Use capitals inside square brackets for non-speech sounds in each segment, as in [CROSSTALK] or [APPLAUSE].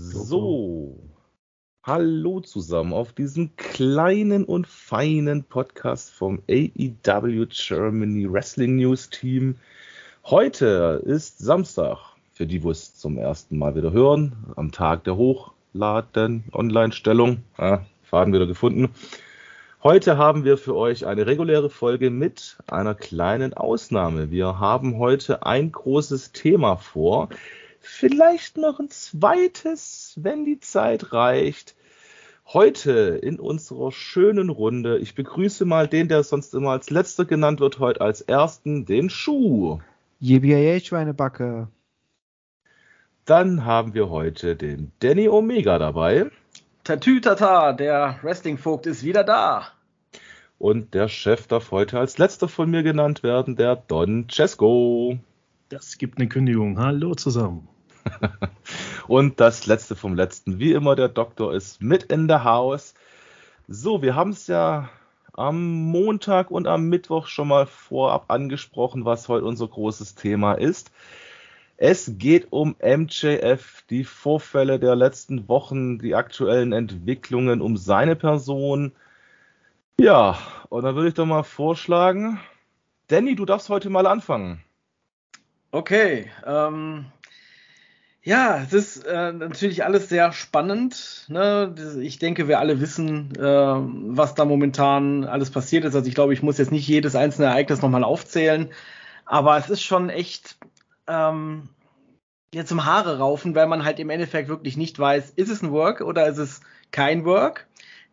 So, hallo zusammen auf diesem kleinen und feinen Podcast vom AEW Germany Wrestling News Team. Heute ist Samstag, für die, wo es zum ersten Mal wieder hören, am Tag der Hochladen Online-Stellung. Ja, Faden wieder gefunden. Heute haben wir für euch eine reguläre Folge mit einer kleinen Ausnahme. Wir haben heute ein großes Thema vor. Vielleicht noch ein zweites, wenn die Zeit reicht. Heute in unserer schönen Runde, ich begrüße mal den, der sonst immer als letzter genannt wird, heute als ersten, den Schuh. JBIA Schweinebacke. Dann haben wir heute den Danny Omega dabei. Tatütata, der Wrestling-Vogt ist wieder da. Und der Chef darf heute als letzter von mir genannt werden, der Don Cesco. Das gibt eine Kündigung. Hallo zusammen. [LAUGHS] und das letzte vom letzten, wie immer, der Doktor ist mit in der Haus. So, wir haben es ja am Montag und am Mittwoch schon mal vorab angesprochen, was heute unser großes Thema ist. Es geht um MJF, die Vorfälle der letzten Wochen, die aktuellen Entwicklungen um seine Person. Ja, und dann würde ich doch mal vorschlagen, Danny, du darfst heute mal anfangen. Okay, ähm, ja, es ist äh, natürlich alles sehr spannend. Ne? Ich denke, wir alle wissen, äh, was da momentan alles passiert ist. Also ich glaube, ich muss jetzt nicht jedes einzelne Ereignis nochmal aufzählen, aber es ist schon echt ähm, jetzt zum Haare raufen, weil man halt im Endeffekt wirklich nicht weiß, ist es ein Work oder ist es kein Work.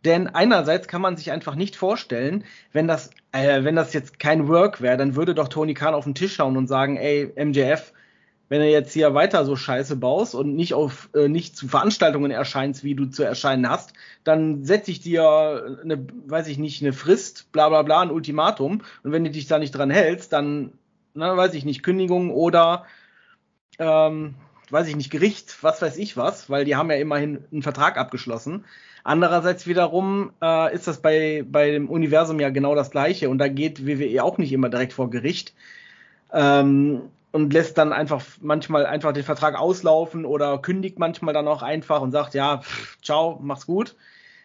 Denn einerseits kann man sich einfach nicht vorstellen, wenn das, äh, wenn das jetzt kein Work wäre, dann würde doch Tony Khan auf den Tisch schauen und sagen, ey, MJF, wenn du jetzt hier weiter so Scheiße baust und nicht auf äh, nicht zu Veranstaltungen erscheinst, wie du zu erscheinen hast, dann setze ich dir eine, weiß ich nicht, eine Frist, bla bla bla, ein Ultimatum. Und wenn du dich da nicht dran hältst, dann, na, weiß ich nicht, Kündigung oder ähm, weiß ich nicht, Gericht, was weiß ich was, weil die haben ja immerhin einen Vertrag abgeschlossen. Andererseits wiederum äh, ist das bei, bei dem Universum ja genau das gleiche und da geht WWE auch nicht immer direkt vor Gericht. Ähm, und lässt dann einfach manchmal einfach den Vertrag auslaufen oder kündigt manchmal dann auch einfach und sagt, ja, pff, ciao, mach's gut.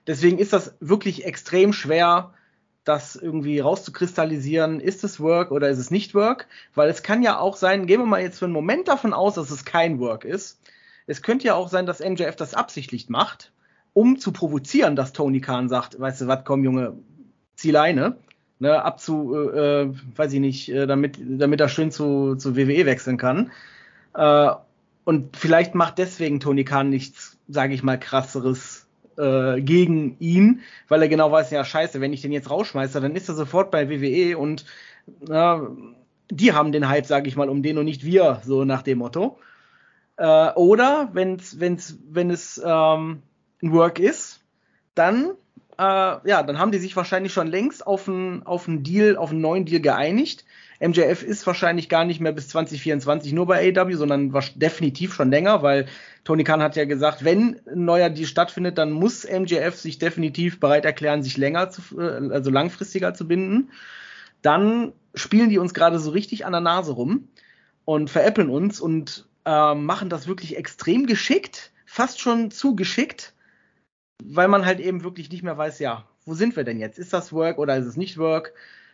Deswegen ist das wirklich extrem schwer, das irgendwie rauszukristallisieren, ist es Work oder ist es nicht Work? Weil es kann ja auch sein, gehen wir mal jetzt für einen Moment davon aus, dass es kein Work ist. Es könnte ja auch sein, dass MJF das absichtlich macht, um zu provozieren, dass Tony Khan sagt, weißt du was, komm Junge, zieh Leine ne, abzu, äh, äh, weiß ich nicht, äh, damit, damit er schön zu, zu WWE wechseln kann. Äh, und vielleicht macht deswegen Tony Khan nichts, sage ich mal, krasseres äh, gegen ihn, weil er genau weiß, ja scheiße, wenn ich den jetzt rausschmeiße, dann ist er sofort bei WWE und äh, die haben den Hype, sage ich mal, um den und nicht wir, so nach dem Motto. Äh, oder wenn's, wenn's, wenn es ähm, ein Work ist, dann äh, ja, dann haben die sich wahrscheinlich schon längst auf einen auf einen Deal, auf einen neuen Deal geeinigt. MJF ist wahrscheinlich gar nicht mehr bis 2024 nur bei AW, sondern definitiv schon länger, weil Tony Khan hat ja gesagt, wenn ein neuer Deal stattfindet, dann muss MJF sich definitiv bereit erklären, sich länger zu, äh, also langfristiger zu binden. Dann spielen die uns gerade so richtig an der Nase rum und veräppeln uns und äh, machen das wirklich extrem geschickt, fast schon zu geschickt weil man halt eben wirklich nicht mehr weiß, ja, wo sind wir denn jetzt? Ist das Work oder ist es nicht Work?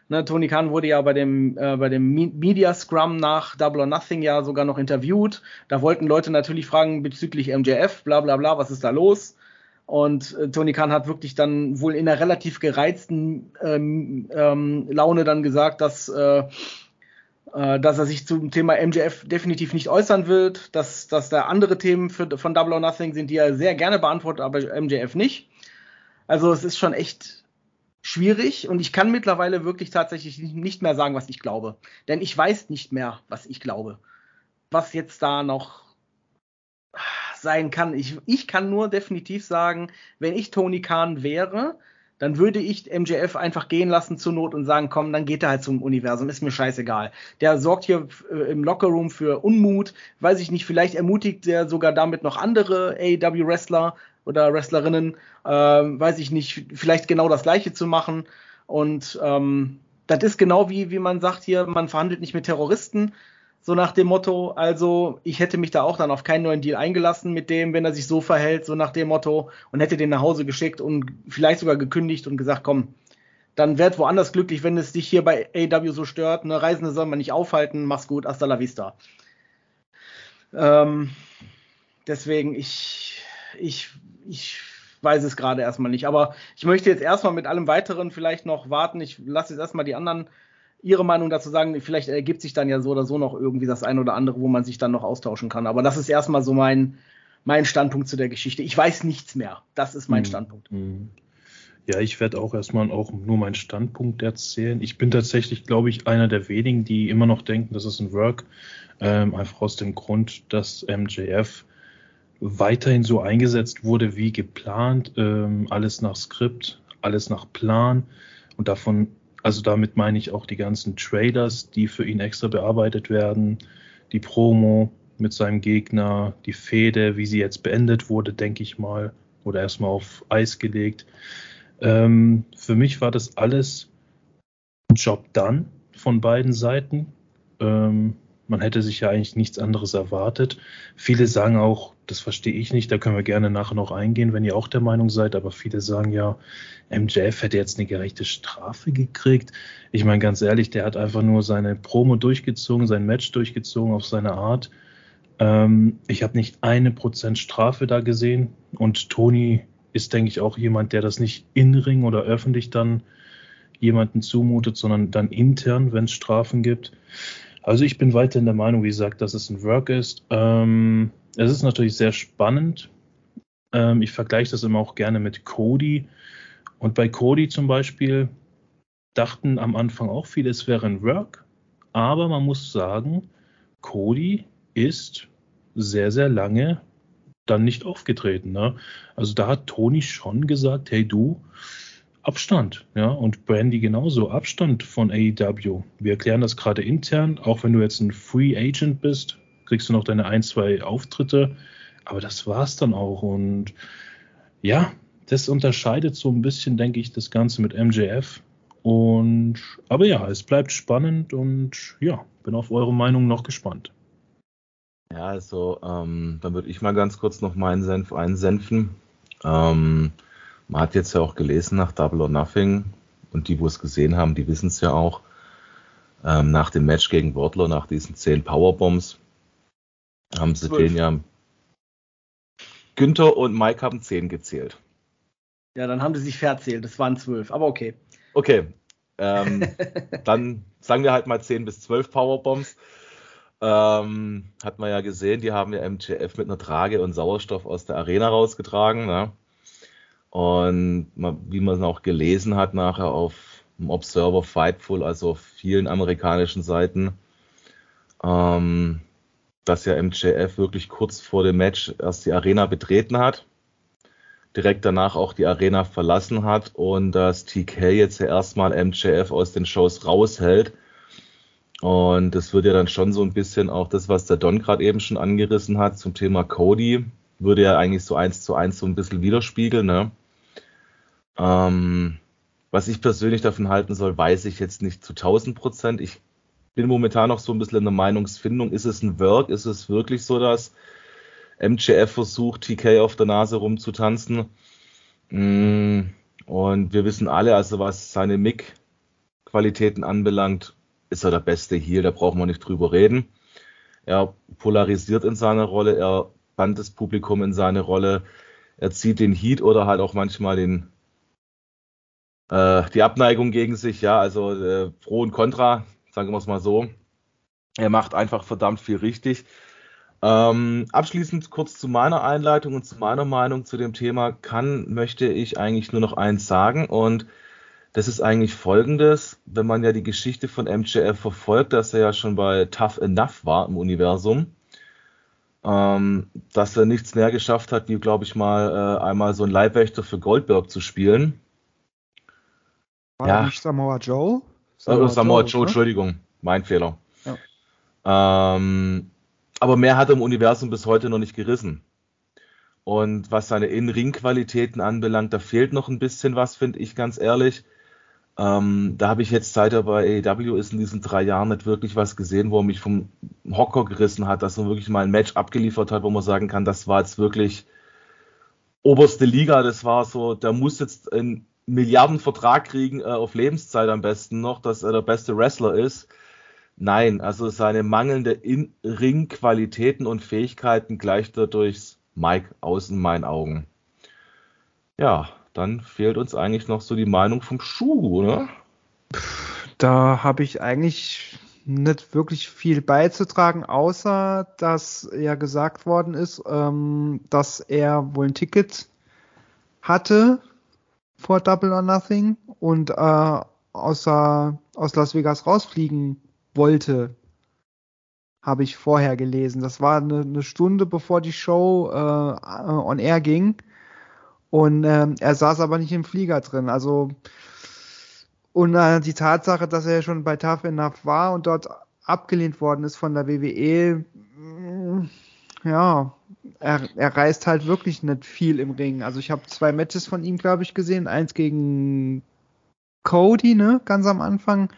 Ne, Tony Khan wurde ja bei dem, äh, bei dem Media Scrum nach Double or Nothing ja sogar noch interviewt. Da wollten Leute natürlich fragen bezüglich MJF, bla bla bla, was ist da los? Und äh, Tony Khan hat wirklich dann wohl in einer relativ gereizten ähm, ähm, Laune dann gesagt, dass äh, dass er sich zum Thema MJF definitiv nicht äußern wird, dass, dass da andere Themen für, von Double or Nothing sind, die er sehr gerne beantwortet, aber MJF nicht. Also es ist schon echt schwierig und ich kann mittlerweile wirklich tatsächlich nicht mehr sagen, was ich glaube. Denn ich weiß nicht mehr, was ich glaube. Was jetzt da noch sein kann. Ich, ich kann nur definitiv sagen, wenn ich Tony Khan wäre, dann würde ich MJF einfach gehen lassen zur Not und sagen, komm, dann geht er halt zum Universum, ist mir scheißegal. Der sorgt hier äh, im Lockerroom für Unmut, weiß ich nicht, vielleicht ermutigt er sogar damit noch andere AEW-Wrestler oder Wrestlerinnen, äh, weiß ich nicht, vielleicht genau das gleiche zu machen. Und ähm, das ist genau wie, wie man sagt hier, man verhandelt nicht mit Terroristen, So nach dem Motto, also ich hätte mich da auch dann auf keinen neuen Deal eingelassen mit dem, wenn er sich so verhält, so nach dem Motto, und hätte den nach Hause geschickt und vielleicht sogar gekündigt und gesagt, komm, dann werd woanders glücklich, wenn es dich hier bei AW so stört. Ne, Reisende soll man nicht aufhalten, mach's gut, hasta la vista. Ähm, deswegen, ich, ich, ich weiß es gerade erstmal nicht. Aber ich möchte jetzt erstmal mit allem weiteren vielleicht noch warten. Ich lasse jetzt erstmal die anderen ihre Meinung dazu sagen. Vielleicht ergibt sich dann ja so oder so noch irgendwie das eine oder andere, wo man sich dann noch austauschen kann. Aber das ist erstmal so mein, mein Standpunkt zu der Geschichte. Ich weiß nichts mehr. Das ist mein hm. Standpunkt. Hm. Ja, ich werde auch erstmal auch nur meinen Standpunkt erzählen. Ich bin tatsächlich, glaube ich, einer der wenigen, die immer noch denken, das ist ein Work. Ähm, einfach aus dem Grund, dass MJF weiterhin so eingesetzt wurde wie geplant, ähm, alles nach Skript, alles nach Plan und davon, also damit meine ich auch die ganzen Trailers, die für ihn extra bearbeitet werden, die Promo mit seinem Gegner, die Fehde, wie sie jetzt beendet wurde, denke ich mal, oder erstmal auf Eis gelegt. Ähm, für mich war das alles Job done von beiden Seiten. Ähm, man hätte sich ja eigentlich nichts anderes erwartet. Viele sagen auch, das verstehe ich nicht, da können wir gerne nachher noch eingehen, wenn ihr auch der Meinung seid, aber viele sagen ja, MJF hätte jetzt eine gerechte Strafe gekriegt. Ich meine, ganz ehrlich, der hat einfach nur seine Promo durchgezogen, sein Match durchgezogen auf seine Art. Ähm, ich habe nicht eine Prozent Strafe da gesehen und Tony ist, denke ich, auch jemand, der das nicht in Ring oder öffentlich dann jemanden zumutet, sondern dann intern, wenn es Strafen gibt. Also ich bin weiterhin der Meinung, wie gesagt, dass es ein Work ist. Ähm, es ist natürlich sehr spannend. Ähm, ich vergleiche das immer auch gerne mit Cody. Und bei Cody zum Beispiel dachten am Anfang auch viele, es wäre ein Work. Aber man muss sagen, Cody ist sehr, sehr lange dann nicht aufgetreten. Ne? Also da hat Tony schon gesagt, hey du, Abstand, ja, und Brandy genauso, Abstand von AEW. Wir erklären das gerade intern, auch wenn du jetzt ein Free Agent bist, kriegst du noch deine ein, zwei Auftritte, aber das war's dann auch und ja, das unterscheidet so ein bisschen, denke ich, das Ganze mit MJF und aber ja, es bleibt spannend und ja, bin auf eure Meinung noch gespannt. Ja, also ähm, dann würde ich mal ganz kurz noch meinen Senf einsenfen. Ähm, man hat jetzt ja auch gelesen nach Double or Nothing und die, wo es gesehen haben, die wissen es ja auch. Ähm, nach dem Match gegen Wardlow, nach diesen zehn Powerbombs, haben sie 12. den ja. Günther und Mike haben zehn gezählt. Ja, dann haben sie sich verzählt. Das waren zwölf, aber okay. Okay. Ähm, [LAUGHS] dann sagen wir halt mal zehn bis zwölf Powerbombs. Ähm, hat man ja gesehen, die haben ja MJF mit einer Trage und Sauerstoff aus der Arena rausgetragen. Ne? Und wie man auch gelesen hat nachher auf dem Observer Fightful, also auf vielen amerikanischen Seiten, ähm, dass ja MJF wirklich kurz vor dem Match erst die Arena betreten hat, direkt danach auch die Arena verlassen hat und dass TK jetzt ja erstmal MJF aus den Shows raushält. Und das wird ja dann schon so ein bisschen auch das, was der Don gerade eben schon angerissen hat zum Thema Cody, würde ja eigentlich so eins zu eins so ein bisschen widerspiegeln, ne? Ähm, was ich persönlich davon halten soll, weiß ich jetzt nicht zu 1000 Prozent. Ich bin momentan noch so ein bisschen in der Meinungsfindung. Ist es ein Work? Ist es wirklich so, dass MJF versucht, TK auf der Nase rumzutanzen? Mm, und wir wissen alle, also was seine Mick-Qualitäten anbelangt, ist er der beste Heel, da brauchen wir nicht drüber reden. Er polarisiert in seiner Rolle, er band das Publikum in seine Rolle, er zieht den Heat oder halt auch manchmal den äh, die Abneigung gegen sich, ja, also äh, Pro und Contra, sagen wir es mal so. Er macht einfach verdammt viel richtig. Ähm, abschließend kurz zu meiner Einleitung und zu meiner Meinung zu dem Thema kann, möchte ich eigentlich nur noch eins sagen und das ist eigentlich folgendes, wenn man ja die Geschichte von MJF verfolgt, dass er ja schon bei Tough Enough war im Universum, ähm, dass er nichts mehr geschafft hat, wie glaube ich mal äh, einmal so ein Leibwächter für Goldberg zu spielen. War ja. nicht Samoa Joe? Samoa, Samoa Joe, Joe? Entschuldigung, mein Fehler. Ja. Ähm, aber mehr hat er im Universum bis heute noch nicht gerissen. Und was seine In-Ring-Qualitäten anbelangt, da fehlt noch ein bisschen was, finde ich ganz ehrlich. Ähm, da habe ich jetzt seit er bei AEW ist in diesen drei Jahren nicht wirklich was gesehen, wo er mich vom Hocker gerissen hat, dass er wirklich mal ein Match abgeliefert hat, wo man sagen kann, das war jetzt wirklich oberste Liga, das war so, der muss jetzt einen Milliardenvertrag kriegen, äh, auf Lebenszeit am besten noch, dass er der beste Wrestler ist. Nein, also seine mangelnde In-Ring-Qualitäten und Fähigkeiten gleicht er durchs Mike aus in meinen Augen. Ja, dann fehlt uns eigentlich noch so die Meinung vom Schuh, oder? Da habe ich eigentlich nicht wirklich viel beizutragen, außer dass ja gesagt worden ist, ähm, dass er wohl ein Ticket hatte vor Double or Nothing und äh, außer, aus Las Vegas rausfliegen wollte. Habe ich vorher gelesen. Das war eine, eine Stunde bevor die Show äh, on air ging. Und ähm, er saß aber nicht im Flieger drin. Also und äh, die Tatsache, dass er schon bei Tough Enough war und dort abgelehnt worden ist von der WWE, mm, ja, er, er reißt halt wirklich nicht viel im Ring. Also ich habe zwei Matches von ihm, glaube ich, gesehen. Eins gegen Cody, ne, ganz am Anfang.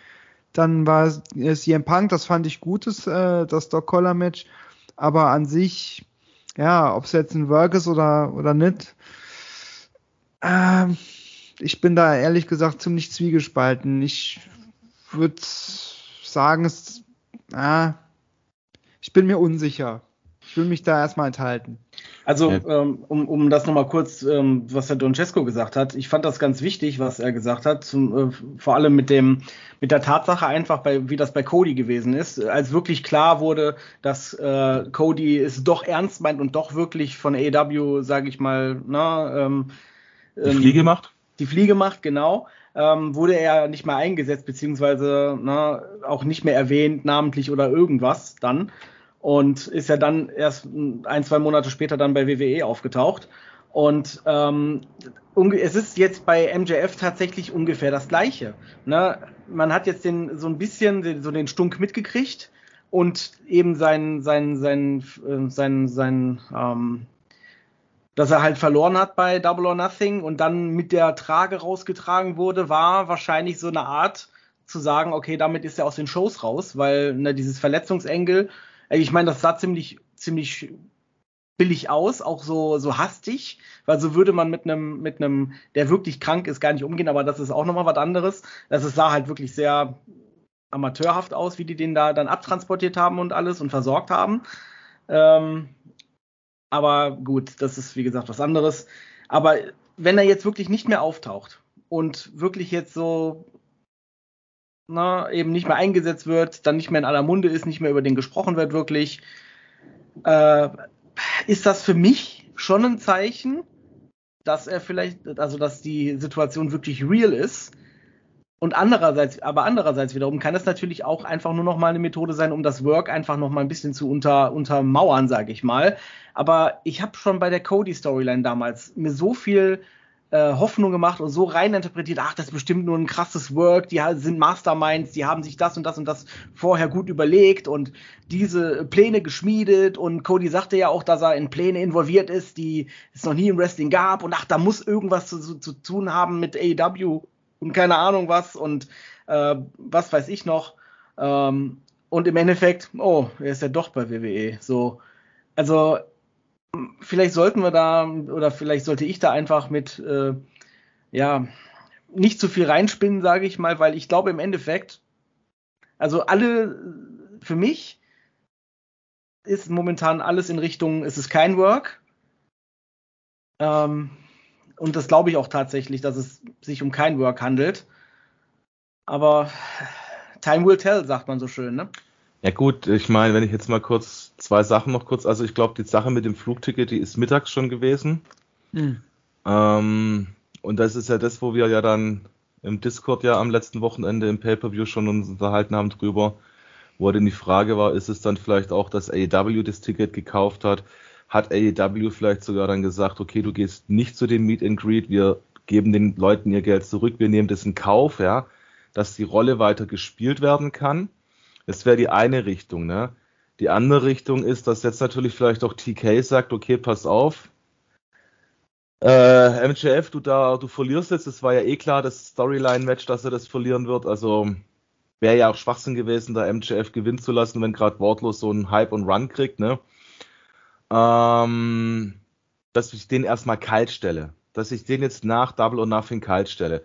Dann war es CM Punk, das fand ich gutes, äh, das Doc Collar Match. Aber an sich, ja, ob es jetzt ein Work ist oder, oder nicht, ähm, ich bin da ehrlich gesagt ziemlich zwiegespalten. Ich würde sagen, es, ah, ich bin mir unsicher. Ich will mich da erstmal enthalten. Also, ähm, um, um das nochmal kurz, ähm, was der Don Cesco gesagt hat, ich fand das ganz wichtig, was er gesagt hat, zum, äh, vor allem mit dem, mit der Tatsache einfach, bei, wie das bei Cody gewesen ist, als wirklich klar wurde, dass äh, Cody es doch ernst meint und doch wirklich von AEW, sage ich mal, na, ähm, die Fliege macht? Die Fliege macht, genau. Ähm, wurde er nicht mehr eingesetzt, beziehungsweise na, auch nicht mehr erwähnt, namentlich oder irgendwas dann und ist ja dann erst ein, zwei Monate später dann bei WWE aufgetaucht. Und ähm, es ist jetzt bei MJF tatsächlich ungefähr das Gleiche. Ne? Man hat jetzt den, so ein bisschen den, so den Stunk mitgekriegt und eben sein, sein, sein, äh, sein, sein, ähm, dass er halt verloren hat bei Double or Nothing und dann mit der Trage rausgetragen wurde, war wahrscheinlich so eine Art zu sagen, okay, damit ist er aus den Shows raus, weil ne, dieses Verletzungsengel ich meine, das sah ziemlich, ziemlich billig aus, auch so, so hastig, weil so würde man mit einem, mit einem, der wirklich krank ist, gar nicht umgehen, aber das ist auch nochmal was anderes. Das also sah halt wirklich sehr amateurhaft aus, wie die den da dann abtransportiert haben und alles und versorgt haben. Ähm, aber gut, das ist wie gesagt was anderes. Aber wenn er jetzt wirklich nicht mehr auftaucht und wirklich jetzt so na, eben nicht mehr eingesetzt wird, dann nicht mehr in aller Munde ist, nicht mehr über den gesprochen wird wirklich, äh, ist das für mich schon ein Zeichen, dass er vielleicht, also dass die Situation wirklich real ist. Und andererseits, aber andererseits wiederum kann es natürlich auch einfach nur noch mal eine Methode sein, um das Work einfach noch mal ein bisschen zu unter, untermauern, sage ich mal. Aber ich habe schon bei der Cody Storyline damals mir so viel äh, Hoffnung gemacht und so rein interpretiert, ach, das ist bestimmt nur ein krasses Work, die sind Masterminds, die haben sich das und das und das vorher gut überlegt und diese Pläne geschmiedet und Cody sagte ja auch, dass er in Pläne involviert ist, die es noch nie im Wrestling gab und ach, da muss irgendwas zu, zu, zu tun haben mit AEW und keine Ahnung was und äh, was weiß ich noch. Ähm, und im Endeffekt, oh, er ist ja doch bei WWE. So, also vielleicht sollten wir da oder vielleicht sollte ich da einfach mit äh, ja nicht zu viel reinspinnen, sage ich mal, weil ich glaube im Endeffekt, also alle für mich ist momentan alles in Richtung, es ist kein Work. Ähm, und das glaube ich auch tatsächlich, dass es sich um kein Work handelt. Aber time will tell, sagt man so schön, ne? Ja gut, ich meine, wenn ich jetzt mal kurz zwei Sachen noch kurz, also ich glaube, die Sache mit dem Flugticket, die ist mittags schon gewesen. Hm. Ähm, und das ist ja das, wo wir ja dann im Discord ja am letzten Wochenende im Pay-Per-View schon uns unterhalten haben drüber, wo dann die Frage war, ist es dann vielleicht auch, dass AEW das Ticket gekauft hat? Hat AEW vielleicht sogar dann gesagt, okay, du gehst nicht zu dem Meet and Greet, wir geben den Leuten ihr Geld zurück, wir nehmen das in Kauf, ja, dass die Rolle weiter gespielt werden kann. Das wäre die eine Richtung, ne? Die andere Richtung ist, dass jetzt natürlich vielleicht auch TK sagt, okay, pass auf, Äh, MJF, du da, du verlierst jetzt, das war ja eh klar, das Storyline-Match, dass er das verlieren wird. Also wäre ja auch Schwachsinn gewesen, da MJF gewinnen zu lassen, wenn gerade wortlos so einen Hype und Run kriegt, ne? Ähm, dass ich den erstmal kalt stelle. Dass ich den jetzt nach Double or Nothing kalt stelle.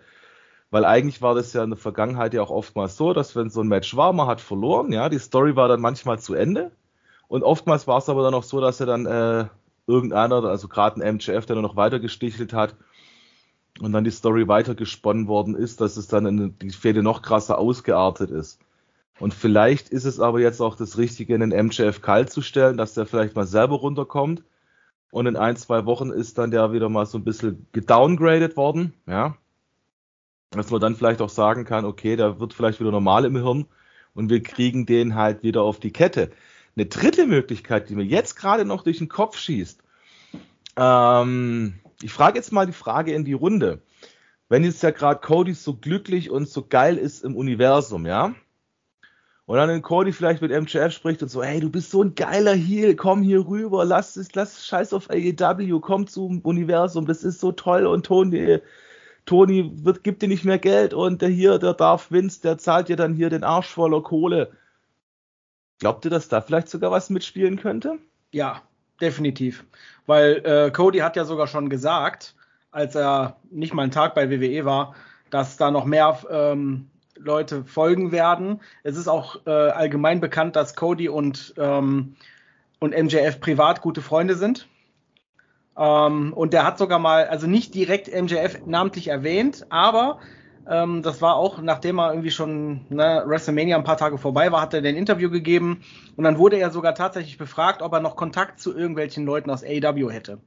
Weil eigentlich war das ja in der Vergangenheit ja auch oftmals so, dass wenn so ein Match war, man hat verloren, ja, die Story war dann manchmal zu Ende. Und oftmals war es aber dann auch so, dass er dann äh, irgendeiner, also gerade ein MJF, der noch weiter gestichelt hat und dann die Story weiter gesponnen worden ist, dass es dann in die Fehde noch krasser ausgeartet ist. Und vielleicht ist es aber jetzt auch das Richtige, einen MJF kalt zu stellen, dass der vielleicht mal selber runterkommt. Und in ein, zwei Wochen ist dann der wieder mal so ein bisschen gedowngradet worden, ja. Dass man dann vielleicht auch sagen kann, okay, der wird vielleicht wieder normal im Hirn und wir kriegen den halt wieder auf die Kette. Eine dritte Möglichkeit, die mir jetzt gerade noch durch den Kopf schießt, ähm, ich frage jetzt mal die Frage in die Runde. Wenn jetzt ja gerade Cody so glücklich und so geil ist im Universum, ja? Und dann Cody vielleicht mit MJF spricht und so, hey, du bist so ein geiler Heel, komm hier rüber, lass es, lass Scheiß auf AEW, komm zum Universum, das ist so toll und Tony, Tony wird, gibt dir nicht mehr Geld und der hier, der Darf Vince, der zahlt dir dann hier den Arsch voller Kohle. Glaubt ihr, dass da vielleicht sogar was mitspielen könnte? Ja, definitiv. Weil äh, Cody hat ja sogar schon gesagt, als er nicht mal einen Tag bei WWE war, dass da noch mehr ähm, Leute folgen werden. Es ist auch äh, allgemein bekannt, dass Cody und, ähm, und MJF privat gute Freunde sind. Ähm, und der hat sogar mal, also nicht direkt MJF namentlich erwähnt, aber ähm, das war auch, nachdem er irgendwie schon ne, WrestleMania ein paar Tage vorbei war, hat er ein Interview gegeben und dann wurde er sogar tatsächlich befragt, ob er noch Kontakt zu irgendwelchen Leuten aus AEW hätte.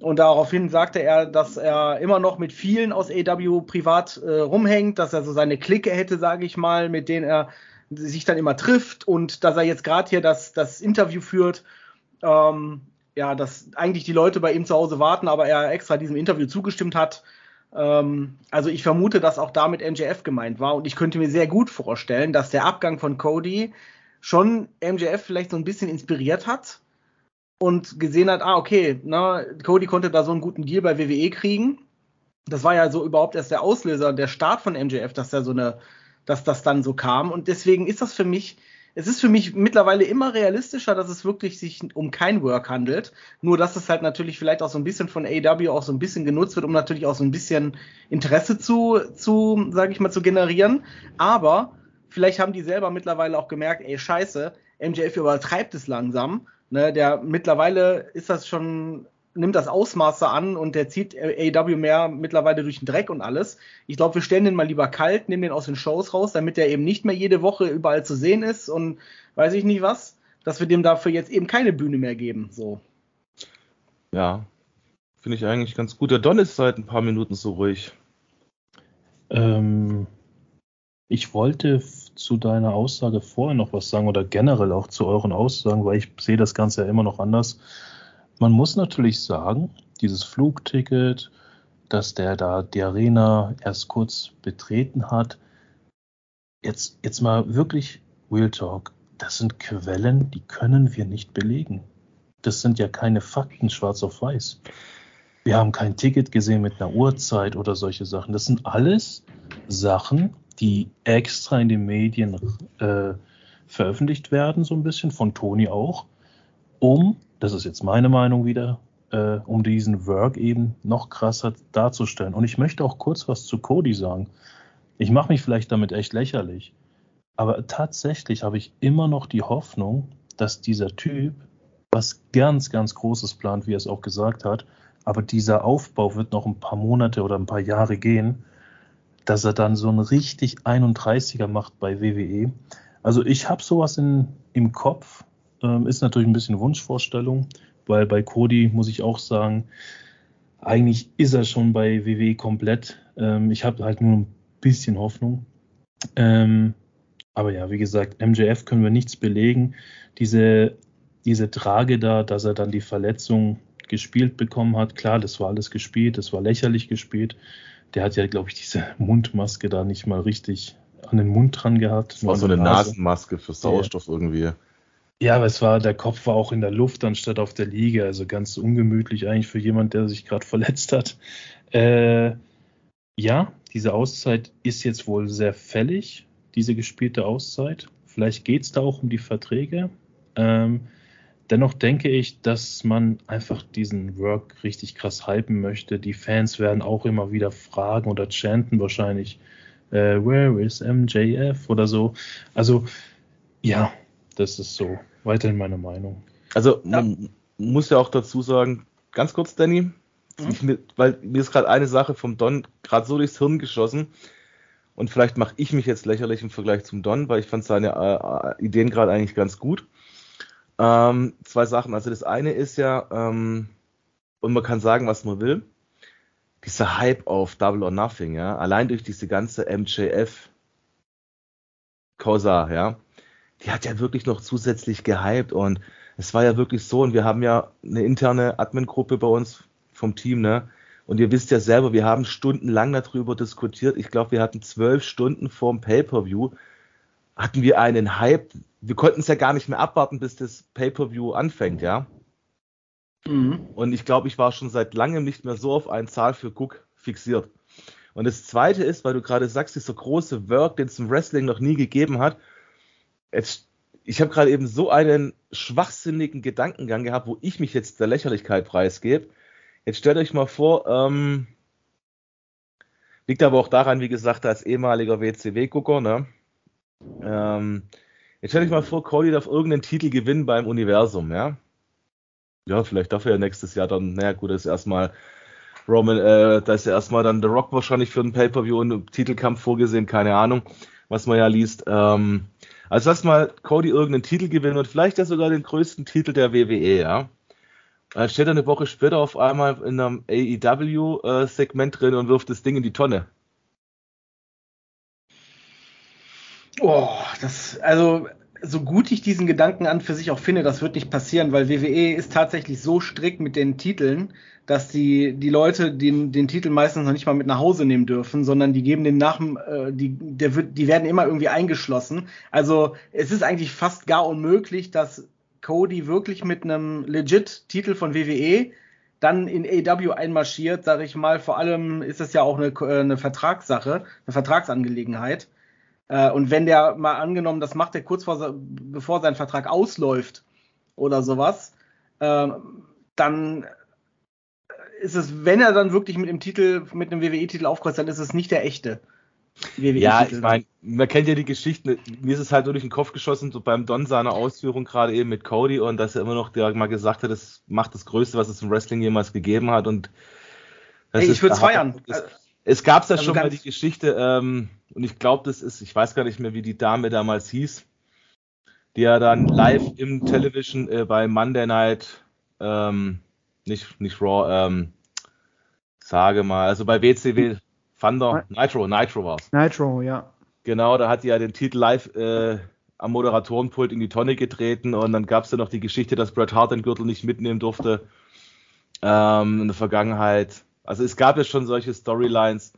Und daraufhin sagte er, dass er immer noch mit vielen aus AEW privat äh, rumhängt, dass er so seine Clique hätte, sage ich mal, mit denen er sich dann immer trifft und dass er jetzt gerade hier das, das Interview führt. Ähm, ja, dass eigentlich die Leute bei ihm zu Hause warten, aber er extra diesem Interview zugestimmt hat. Ähm, also ich vermute, dass auch damit MJF gemeint war und ich könnte mir sehr gut vorstellen, dass der Abgang von Cody schon MJF vielleicht so ein bisschen inspiriert hat und gesehen hat, ah, okay, na, Cody konnte da so einen guten Deal bei WWE kriegen. Das war ja so überhaupt erst der Auslöser, der Start von MJF, dass da so eine, dass das dann so kam. Und deswegen ist das für mich es ist für mich mittlerweile immer realistischer, dass es wirklich sich um kein Work handelt. Nur, dass es halt natürlich vielleicht auch so ein bisschen von AW auch so ein bisschen genutzt wird, um natürlich auch so ein bisschen Interesse zu, zu sage ich mal, zu generieren. Aber vielleicht haben die selber mittlerweile auch gemerkt, ey, scheiße, MJF übertreibt es langsam. Ne, der mittlerweile ist das schon nimmt das Ausmaße an und der zieht AEW mehr mittlerweile durch den Dreck und alles. Ich glaube, wir stellen den mal lieber kalt, nehmen den aus den Shows raus, damit der eben nicht mehr jede Woche überall zu sehen ist und weiß ich nicht was, dass wir dem dafür jetzt eben keine Bühne mehr geben. So. Ja, finde ich eigentlich ganz gut. Der Don ist seit ein paar Minuten so ruhig. Ähm, ich wollte zu deiner Aussage vorher noch was sagen oder generell auch zu euren Aussagen, weil ich sehe das Ganze ja immer noch anders. Man muss natürlich sagen, dieses Flugticket, dass der da die Arena erst kurz betreten hat, jetzt, jetzt mal wirklich Real Talk, das sind Quellen, die können wir nicht belegen. Das sind ja keine Fakten schwarz auf weiß. Wir haben kein Ticket gesehen mit einer Uhrzeit oder solche Sachen. Das sind alles Sachen, die extra in den Medien äh, veröffentlicht werden, so ein bisschen, von Toni auch, um das ist jetzt meine Meinung wieder, äh, um diesen Work eben noch krasser darzustellen. Und ich möchte auch kurz was zu Cody sagen. Ich mache mich vielleicht damit echt lächerlich, aber tatsächlich habe ich immer noch die Hoffnung, dass dieser Typ was ganz, ganz Großes plant, wie er es auch gesagt hat. Aber dieser Aufbau wird noch ein paar Monate oder ein paar Jahre gehen, dass er dann so einen richtig 31er macht bei WWE. Also ich habe sowas in, im Kopf, ähm, ist natürlich ein bisschen Wunschvorstellung, weil bei Cody muss ich auch sagen, eigentlich ist er schon bei WWE komplett. Ähm, ich habe halt nur ein bisschen Hoffnung. Ähm, aber ja, wie gesagt, MJF können wir nichts belegen. Diese, diese Trage da, dass er dann die Verletzung gespielt bekommen hat, klar, das war alles gespielt, das war lächerlich gespielt. Der hat ja, glaube ich, diese Mundmaske da nicht mal richtig an den Mund dran gehabt. Das war so eine Nase. Nasenmaske für Sauerstoff ja. irgendwie. Ja, aber es war, der Kopf war auch in der Luft anstatt auf der Liege, also ganz ungemütlich eigentlich für jemand, der sich gerade [LAUGHS] verletzt hat. Äh, ja, diese Auszeit ist jetzt wohl sehr fällig, diese gespielte Auszeit. Vielleicht geht es da auch um die Verträge. Ähm, dennoch denke ich, dass man einfach diesen Work richtig krass hypen möchte. Die Fans werden auch immer wieder fragen oder chanten wahrscheinlich, äh, where is MJF oder so. Also ja, das ist so weiterhin meine Meinung. Also ja. man muss ja auch dazu sagen, ganz kurz, Danny, mhm. weil mir ist gerade eine Sache vom Don gerade so durchs Hirn geschossen. Und vielleicht mache ich mich jetzt lächerlich im Vergleich zum Don, weil ich fand seine äh, Ideen gerade eigentlich ganz gut. Ähm, zwei Sachen. Also das eine ist ja, ähm, und man kann sagen, was man will, dieser Hype auf Double or Nothing, ja, allein durch diese ganze MJF Causa, ja, die hat ja wirklich noch zusätzlich gehypt und es war ja wirklich so und wir haben ja eine interne Admin-Gruppe bei uns vom Team, ne? Und ihr wisst ja selber, wir haben stundenlang darüber diskutiert. Ich glaube, wir hatten zwölf Stunden vorm Pay-per-View hatten wir einen Hype. Wir konnten es ja gar nicht mehr abwarten, bis das Pay-per-View anfängt, ja. Mhm. Und ich glaube, ich war schon seit langem nicht mehr so auf einen Zahl für Cook fixiert. Und das Zweite ist, weil du gerade sagst, dieser große Work, den es im Wrestling noch nie gegeben hat, jetzt, ich habe gerade eben so einen schwachsinnigen Gedankengang gehabt, wo ich mich jetzt der Lächerlichkeit preisgebe. Jetzt stellt euch mal vor, ähm, liegt aber auch daran, wie gesagt, als ehemaliger WCW-Gucker, ne? Ähm, jetzt stellt euch mal vor, Cody darf irgendeinen Titel gewinnen beim Universum, ja? Ja, vielleicht darf er ja nächstes Jahr dann, naja, gut, das ist erstmal Roman, äh, da ist ja erstmal dann The Rock wahrscheinlich für einen Pay-Per-View und Titelkampf vorgesehen, keine Ahnung, was man ja liest. Ähm, also lass mal Cody irgendeinen Titel gewinnen und vielleicht ja sogar den größten Titel der WWE, ja. Dann steht er eine Woche später auf einmal in einem AEW-Segment äh, drin und wirft das Ding in die Tonne. Oh, das, also, so gut ich diesen Gedanken an für sich auch finde, das wird nicht passieren, weil WWE ist tatsächlich so strikt mit den Titeln, dass die, die Leute den, den Titel meistens noch nicht mal mit nach Hause nehmen dürfen, sondern die geben den nach, äh, die, der wird, die werden immer irgendwie eingeschlossen. Also es ist eigentlich fast gar unmöglich, dass Cody wirklich mit einem legit Titel von WWE dann in AW einmarschiert, sage ich mal. Vor allem ist es ja auch eine, äh, eine Vertragssache, eine Vertragsangelegenheit. Äh, und wenn der mal angenommen, das macht er kurz vor, bevor sein Vertrag ausläuft oder sowas, äh, dann ist es, wenn er dann wirklich mit dem Titel, mit einem WWE-Titel aufkreuzt, dann ist es nicht der echte. WWE ja, ich meine, man kennt ja die Geschichten. Mir ist es halt nur durch den Kopf geschossen, so beim Don seiner Ausführung gerade eben mit Cody und dass er immer noch der mal gesagt hat, das macht das Größte, was es im Wrestling jemals gegeben hat und Ey, ich würde es feiern. Es, es gab ja also schon mal die Geschichte ähm, und ich glaube, das ist, ich weiß gar nicht mehr, wie die Dame damals hieß, die ja dann live im Television äh, bei Monday Night ähm, nicht, nicht Raw, ähm, sage mal, also bei WCW Thunder, Nitro, Nitro war's. Nitro, ja. Genau, da hat die ja den Titel live äh, am Moderatorenpult in die Tonne getreten und dann gab es ja noch die Geschichte, dass Bret Hart den Gürtel nicht mitnehmen durfte ähm, in der Vergangenheit. Also es gab ja schon solche Storylines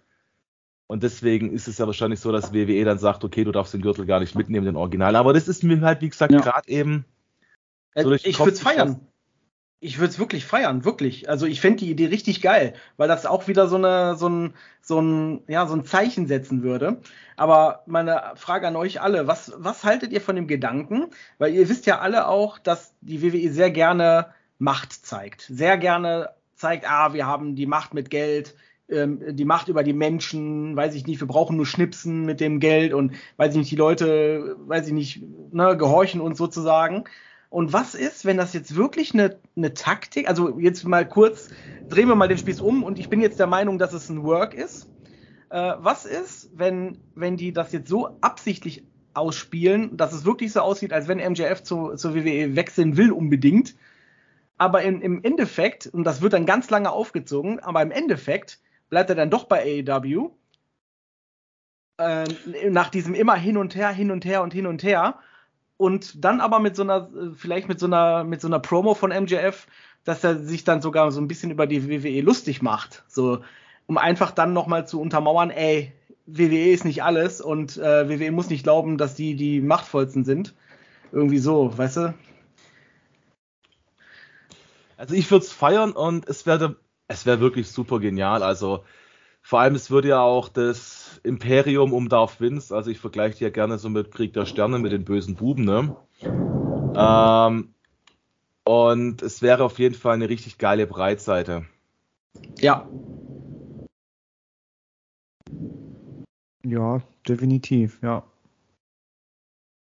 und deswegen ist es ja wahrscheinlich so, dass WWE dann sagt, okay, du darfst den Gürtel gar nicht mitnehmen, den Original. Aber das ist mir halt, wie gesagt, ja. gerade eben. So äh, ich würde es feiern ich würde es wirklich feiern, wirklich. Also ich fände die Idee richtig geil, weil das auch wieder so eine, so ein, so ein, ja, so ein Zeichen setzen würde. Aber meine Frage an euch alle, was, was haltet ihr von dem Gedanken? Weil ihr wisst ja alle auch, dass die WWE sehr gerne Macht zeigt. Sehr gerne zeigt, ah, wir haben die Macht mit Geld, ähm, die Macht über die Menschen, weiß ich nicht, wir brauchen nur Schnipsen mit dem Geld und weiß ich nicht, die Leute, weiß ich nicht, ne, gehorchen uns sozusagen. Und was ist, wenn das jetzt wirklich eine, eine Taktik, also jetzt mal kurz, drehen wir mal den Spieß um und ich bin jetzt der Meinung, dass es ein Work ist. Äh, was ist, wenn, wenn die das jetzt so absichtlich ausspielen, dass es wirklich so aussieht, als wenn MJF zu, zur WWE wechseln will unbedingt, aber in, im Endeffekt, und das wird dann ganz lange aufgezogen, aber im Endeffekt bleibt er dann doch bei AEW, äh, nach diesem immer hin und her, hin und her und hin und her und dann aber mit so einer, äh, vielleicht mit so einer, mit so einer Promo von MJF, dass er sich dann sogar so ein bisschen über die WWE lustig macht. So, um einfach dann nochmal zu untermauern, ey, WWE ist nicht alles und äh, WWE muss nicht glauben, dass die die machtvollsten sind. Irgendwie so, weißt du? Also ich würde es feiern und es wäre es wäre wirklich super genial. Also vor allem es würde ja auch das Imperium um Darth Vince, also ich vergleiche die ja gerne so mit Krieg der Sterne mit den bösen Buben, ne? Ähm, und es wäre auf jeden Fall eine richtig geile Breitseite. Ja. Ja, definitiv, ja.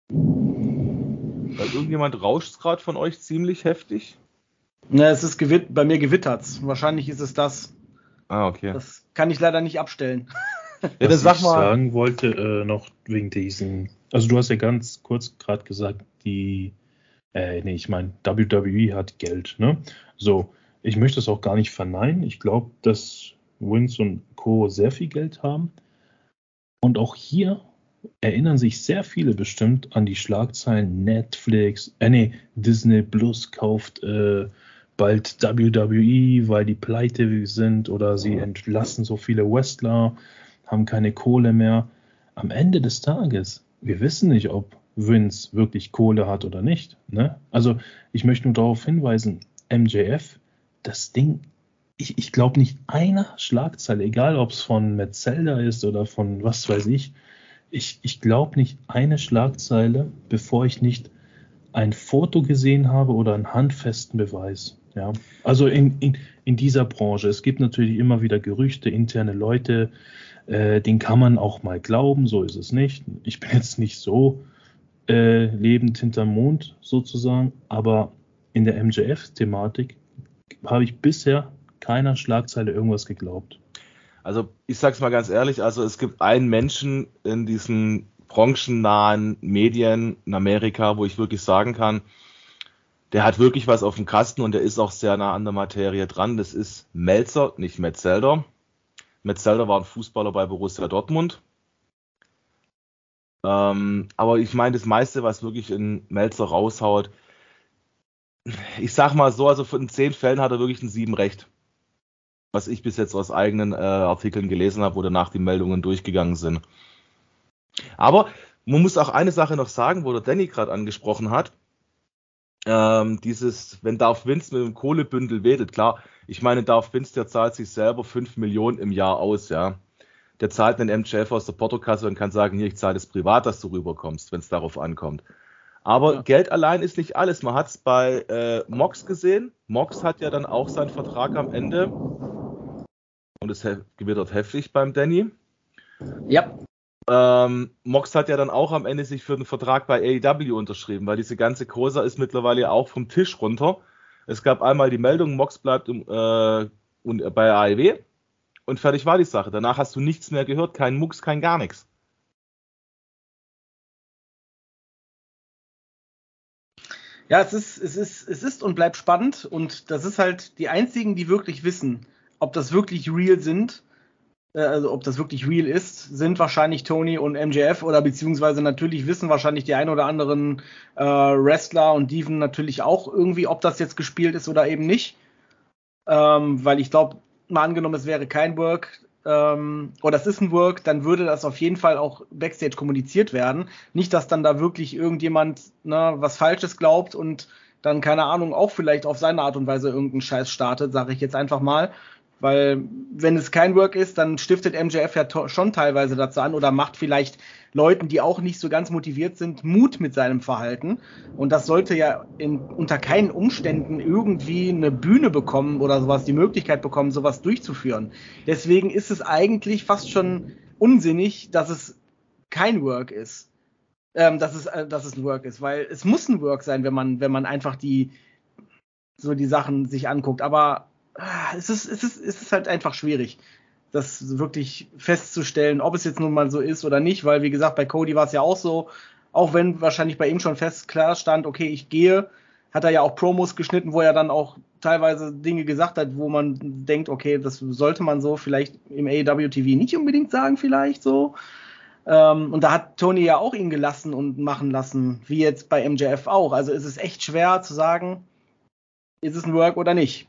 Weil irgendjemand rauscht gerade von euch ziemlich heftig. Na, es ist gewitt bei mir gewittert's. Wahrscheinlich ist es das. Ah, okay. Das kann ich leider nicht abstellen. [LAUGHS] ja, Was ich mal. sagen wollte, äh, noch wegen diesen, also du hast ja ganz kurz gerade gesagt, die, äh, nee, ich meine, WWE hat Geld, ne? So, ich möchte es auch gar nicht verneinen. Ich glaube, dass Vince und Co. sehr viel Geld haben. Und auch hier erinnern sich sehr viele bestimmt an die Schlagzeilen Netflix, äh nee, Disney Plus kauft äh, bald WWE, weil die pleite sind oder sie entlassen so viele Wrestler, haben keine Kohle mehr. Am Ende des Tages, wir wissen nicht, ob Vince wirklich Kohle hat oder nicht. Ne? Also ich möchte nur darauf hinweisen, MJF, das Ding, ich, ich glaube nicht einer Schlagzeile, egal ob es von Metzelda ist oder von was weiß ich, ich, ich glaube nicht eine Schlagzeile, bevor ich nicht ein Foto gesehen habe oder einen handfesten Beweis. Ja, also in, in, in dieser Branche. Es gibt natürlich immer wieder Gerüchte, interne Leute, äh, den kann man auch mal glauben, so ist es nicht. Ich bin jetzt nicht so äh, lebend hinterm Mond sozusagen, aber in der MJF-Thematik habe ich bisher keiner Schlagzeile irgendwas geglaubt. Also ich sag's mal ganz ehrlich, also es gibt einen Menschen in diesen branchennahen Medien in Amerika, wo ich wirklich sagen kann, der hat wirklich was auf dem Kasten und der ist auch sehr nah an der Materie dran. Das ist Melzer, nicht Metzelder. Metzelder war ein Fußballer bei Borussia Dortmund. Ähm, aber ich meine, das meiste, was wirklich in Melzer raushaut, ich sag mal so, also von zehn Fällen hat er wirklich ein sieben Recht. Was ich bis jetzt aus eigenen äh, Artikeln gelesen habe, wo danach die Meldungen durchgegangen sind. Aber man muss auch eine Sache noch sagen, wo der Danny gerade angesprochen hat ähm, dieses, wenn Darf Vince mit dem Kohlebündel wedelt, klar, ich meine, Darf Vince, der zahlt sich selber 5 Millionen im Jahr aus, ja. Der zahlt einen MJF aus der Portokasse und kann sagen, hier, ich zahle das privat, dass du rüberkommst, wenn es darauf ankommt. Aber ja. Geld allein ist nicht alles. Man hat es bei äh, Mox gesehen. Mox hat ja dann auch seinen Vertrag am Ende. Und es gewittert heftig beim Danny. Ja. Ähm, Mox hat ja dann auch am Ende sich für den Vertrag bei AEW unterschrieben, weil diese ganze Cosa ist mittlerweile auch vom Tisch runter. Es gab einmal die Meldung, Mox bleibt äh, und, bei AEW und fertig war die Sache. Danach hast du nichts mehr gehört, kein Mux, kein gar nichts. Ja, es ist, es ist, es ist und bleibt spannend und das ist halt die einzigen, die wirklich wissen, ob das wirklich real sind also ob das wirklich real ist, sind wahrscheinlich Tony und MJF oder beziehungsweise natürlich wissen wahrscheinlich die ein oder anderen äh, Wrestler und Diven natürlich auch irgendwie, ob das jetzt gespielt ist oder eben nicht. Ähm, weil ich glaube, mal angenommen, es wäre kein Work ähm, oder es ist ein Work, dann würde das auf jeden Fall auch Backstage kommuniziert werden. Nicht, dass dann da wirklich irgendjemand ne, was Falsches glaubt und dann, keine Ahnung, auch vielleicht auf seine Art und Weise irgendeinen Scheiß startet, sage ich jetzt einfach mal. Weil wenn es kein Work ist, dann stiftet MJF ja schon teilweise dazu an oder macht vielleicht Leuten, die auch nicht so ganz motiviert sind, Mut mit seinem Verhalten. Und das sollte ja in, unter keinen Umständen irgendwie eine Bühne bekommen oder sowas, die Möglichkeit bekommen, sowas durchzuführen. Deswegen ist es eigentlich fast schon unsinnig, dass es kein Work ist. Ähm, dass, es, äh, dass es ein Work ist, weil es muss ein Work sein, wenn man, wenn man einfach die so die Sachen sich anguckt. Aber es ist, es ist, es ist halt einfach schwierig, das wirklich festzustellen, ob es jetzt nun mal so ist oder nicht, weil wie gesagt, bei Cody war es ja auch so, auch wenn wahrscheinlich bei ihm schon fest klar stand, okay, ich gehe, hat er ja auch Promos geschnitten, wo er dann auch teilweise Dinge gesagt hat, wo man denkt, okay, das sollte man so vielleicht im AEW TV nicht unbedingt sagen, vielleicht so. Ähm, und da hat Tony ja auch ihn gelassen und machen lassen, wie jetzt bei MJF auch. Also ist es echt schwer zu sagen, ist es ein Work oder nicht.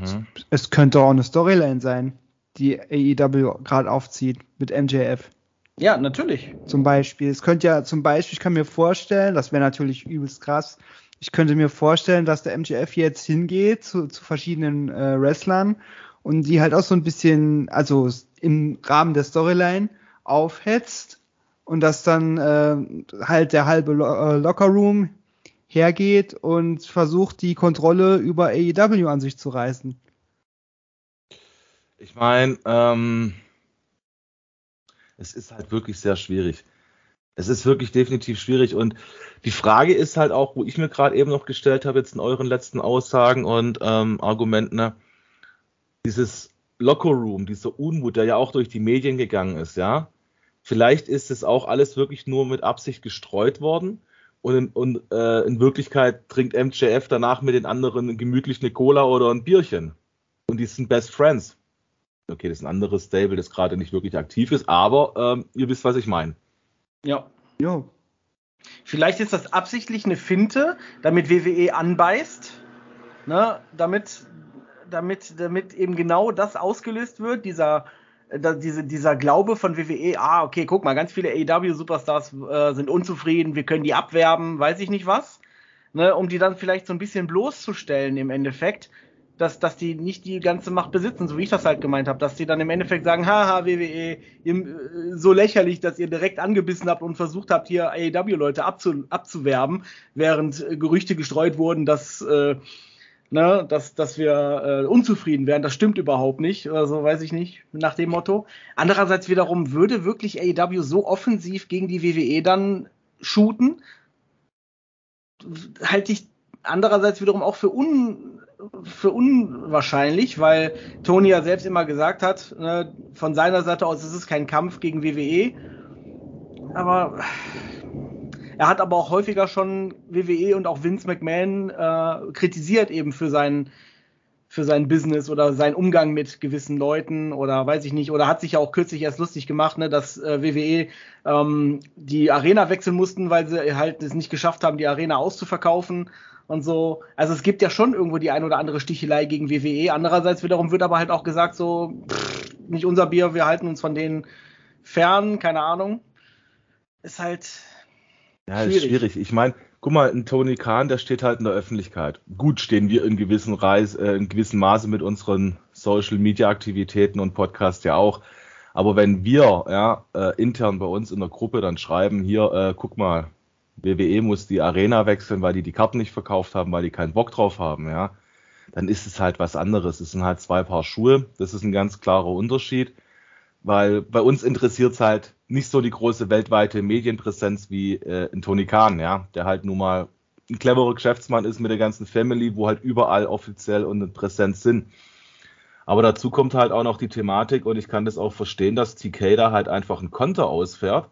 Mhm. Es könnte auch eine Storyline sein, die AEW gerade aufzieht mit MJF. Ja, natürlich. Zum Beispiel. Es könnte ja zum Beispiel, ich kann mir vorstellen, das wäre natürlich übelst krass, ich könnte mir vorstellen, dass der MGF jetzt hingeht zu, zu verschiedenen äh, Wrestlern und die halt auch so ein bisschen, also im Rahmen der Storyline aufhetzt und dass dann äh, halt der halbe Lo äh, Lockerroom hergeht und versucht, die Kontrolle über AEW an sich zu reißen. Ich meine, ähm, es ist halt wirklich sehr schwierig. Es ist wirklich definitiv schwierig und die Frage ist halt auch, wo ich mir gerade eben noch gestellt habe, jetzt in euren letzten Aussagen und ähm, Argumenten, ne, dieses Locker Room, dieser Unmut, der ja auch durch die Medien gegangen ist, ja. Vielleicht ist es auch alles wirklich nur mit Absicht gestreut worden und in, und, äh, in Wirklichkeit trinkt MJF danach mit den anderen gemütlich eine Cola oder ein Bierchen. Und die sind Best Friends. Okay, das ist ein anderes Stable, das gerade nicht wirklich aktiv ist, aber ähm, ihr wisst, was ich meine. Ja. Ja. Vielleicht ist das absichtlich eine Finte, damit WWE anbeißt, ne, damit, damit, damit eben genau das ausgelöst wird, dieser, da, diese, dieser Glaube von WWE, ah, okay, guck mal, ganz viele AEW-Superstars äh, sind unzufrieden, wir können die abwerben, weiß ich nicht was, ne, um die dann vielleicht so ein bisschen bloßzustellen im Endeffekt, dass, dass die nicht die ganze Macht besitzen, so wie ich das halt gemeint habe, dass die dann im Endeffekt sagen, haha, WWE, ihr, äh, so lächerlich, dass ihr direkt angebissen habt und versucht habt, hier AEW-Leute abzu, abzuwerben, während äh, Gerüchte gestreut wurden, dass, äh, ne, dass, dass wir äh, unzufrieden wären. Das stimmt überhaupt nicht, also weiß ich nicht, nach dem Motto. Andererseits wiederum würde wirklich AEW so offensiv gegen die WWE dann shooten, halte ich andererseits wiederum auch für un für unwahrscheinlich, weil Tony ja selbst immer gesagt hat, ne, von seiner Seite aus ist es kein Kampf gegen WWE. Aber er hat aber auch häufiger schon WWE und auch Vince McMahon äh, kritisiert eben für sein für sein Business oder seinen Umgang mit gewissen Leuten oder weiß ich nicht oder hat sich ja auch kürzlich erst lustig gemacht, ne, dass äh, WWE ähm, die Arena wechseln mussten, weil sie halt es nicht geschafft haben, die Arena auszuverkaufen und so. Also es gibt ja schon irgendwo die ein oder andere Stichelei gegen WWE. Andererseits wiederum wird aber halt auch gesagt, so, pff, nicht unser Bier, wir halten uns von denen fern, keine Ahnung. Ist halt. Ja, schwierig. ist schwierig. Ich meine, guck mal, ein Tony Khan, der steht halt in der Öffentlichkeit. Gut stehen wir in gewissen Reis, äh, in gewissem Maße mit unseren Social Media Aktivitäten und Podcasts ja auch. Aber wenn wir ja äh, intern bei uns in der Gruppe dann schreiben, hier, äh, guck mal, WWE muss die Arena wechseln, weil die die Karten nicht verkauft haben, weil die keinen Bock drauf haben, ja, dann ist es halt was anderes. Es sind halt zwei Paar Schuhe. Das ist ein ganz klarer Unterschied, weil bei uns interessiert es halt nicht so die große weltweite Medienpräsenz wie äh, ein Tony Khan, ja, der halt nun mal ein cleverer Geschäftsmann ist mit der ganzen Family, wo halt überall offiziell und Präsenz sind. Aber dazu kommt halt auch noch die Thematik und ich kann das auch verstehen, dass TK da halt einfach ein Konter ausfährt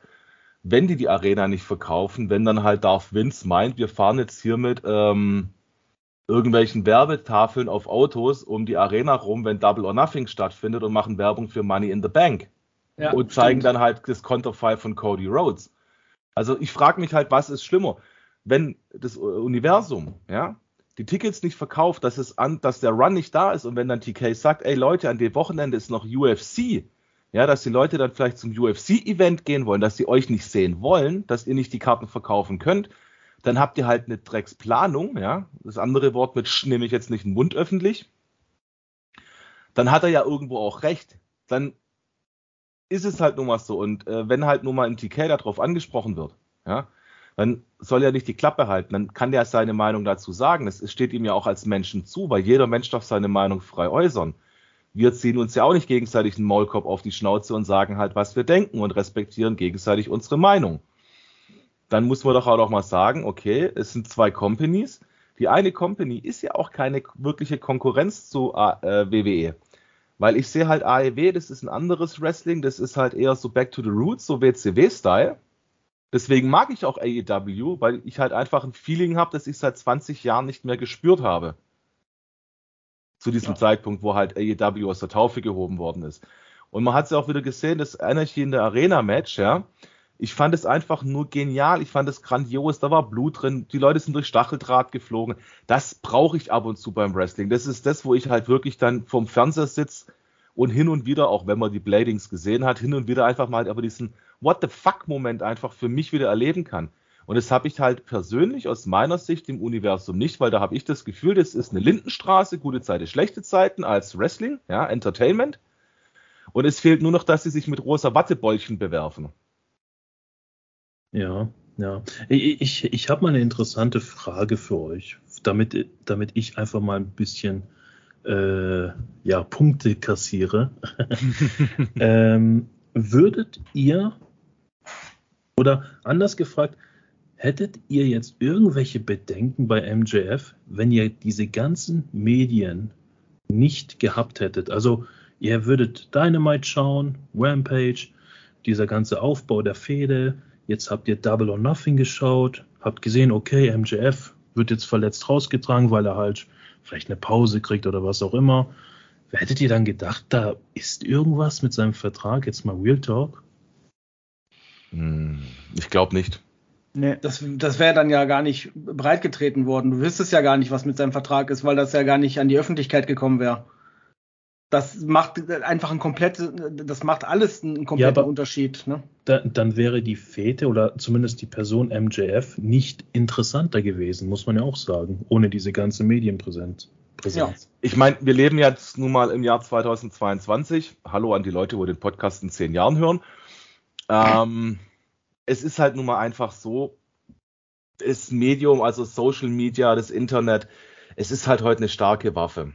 wenn die die Arena nicht verkaufen, wenn dann halt Darth Vince meint, wir fahren jetzt hier mit ähm, irgendwelchen Werbetafeln auf Autos um die Arena rum, wenn Double or Nothing stattfindet und machen Werbung für Money in the Bank. Ja, und zeigen stimmt. dann halt das Konterfei von Cody Rhodes. Also ich frage mich halt, was ist schlimmer? Wenn das Universum, ja, die Tickets nicht verkauft, dass es an, dass der Run nicht da ist und wenn dann TK sagt, ey Leute, an dem Wochenende ist noch UFC, ja, dass die Leute dann vielleicht zum UFC-Event gehen wollen, dass sie euch nicht sehen wollen, dass ihr nicht die Karten verkaufen könnt, dann habt ihr halt eine Drecksplanung, ja. Das andere Wort mit Sch nehme ich jetzt nicht in den Mund öffentlich. Dann hat er ja irgendwo auch recht. Dann ist es halt nun mal so. Und äh, wenn halt nun mal ein TK darauf angesprochen wird, ja, dann soll er nicht die Klappe halten. Dann kann der seine Meinung dazu sagen. Es steht ihm ja auch als Menschen zu, weil jeder Mensch darf seine Meinung frei äußern wir ziehen uns ja auch nicht gegenseitig einen Maulkorb auf die Schnauze und sagen halt, was wir denken und respektieren gegenseitig unsere Meinung. Dann muss man doch auch noch mal sagen, okay, es sind zwei Companies. Die eine Company ist ja auch keine wirkliche Konkurrenz zu äh, WWE. Weil ich sehe halt AEW, das ist ein anderes Wrestling, das ist halt eher so Back to the Roots, so WCW-Style. Deswegen mag ich auch AEW, weil ich halt einfach ein Feeling habe, das ich seit 20 Jahren nicht mehr gespürt habe zu diesem ja. Zeitpunkt, wo halt AEW aus der Taufe gehoben worden ist. Und man hat es ja auch wieder gesehen, das Energy in der Arena-Match, ja. Ich fand es einfach nur genial. Ich fand es grandios. Da war Blut drin. Die Leute sind durch Stacheldraht geflogen. Das brauche ich ab und zu beim Wrestling. Das ist das, wo ich halt wirklich dann vom Fernseher sitze und hin und wieder, auch wenn man die Bladings gesehen hat, hin und wieder einfach mal aber diesen What the fuck-Moment einfach für mich wieder erleben kann. Und das habe ich halt persönlich aus meiner Sicht im Universum nicht, weil da habe ich das Gefühl, das ist eine Lindenstraße, gute Zeiten, schlechte Zeiten als Wrestling, ja, Entertainment. Und es fehlt nur noch, dass sie sich mit rosa Wattebäulchen bewerfen. Ja, ja. Ich, ich, habe mal eine interessante Frage für euch, damit, damit ich einfach mal ein bisschen äh, ja, Punkte kassiere. [LAUGHS] ähm, würdet ihr, oder anders gefragt, hättet ihr jetzt irgendwelche Bedenken bei MJF, wenn ihr diese ganzen Medien nicht gehabt hättet? Also ihr würdet Dynamite schauen, Rampage, dieser ganze Aufbau der Fehde, jetzt habt ihr Double or Nothing geschaut, habt gesehen, okay, MJF wird jetzt verletzt rausgetragen, weil er halt vielleicht eine Pause kriegt oder was auch immer. Hättet ihr dann gedacht, da ist irgendwas mit seinem Vertrag? Jetzt mal Real Talk? Hm, ich glaube nicht. Nee. Das, das wäre dann ja gar nicht breitgetreten worden. Du wüsstest ja gar nicht, was mit seinem Vertrag ist, weil das ja gar nicht an die Öffentlichkeit gekommen wäre. Das macht einfach ein komplett, das macht alles einen kompletten ja, Unterschied. Ne? Da, dann wäre die Fete oder zumindest die Person MJF nicht interessanter gewesen, muss man ja auch sagen, ohne diese ganze Medienpräsenz. Ja. Ich meine, wir leben jetzt nun mal im Jahr 2022. Hallo an die Leute, die den Podcast in zehn Jahren hören. Ähm, es ist halt nun mal einfach so, das Medium, also Social Media, das Internet, es ist halt heute eine starke Waffe.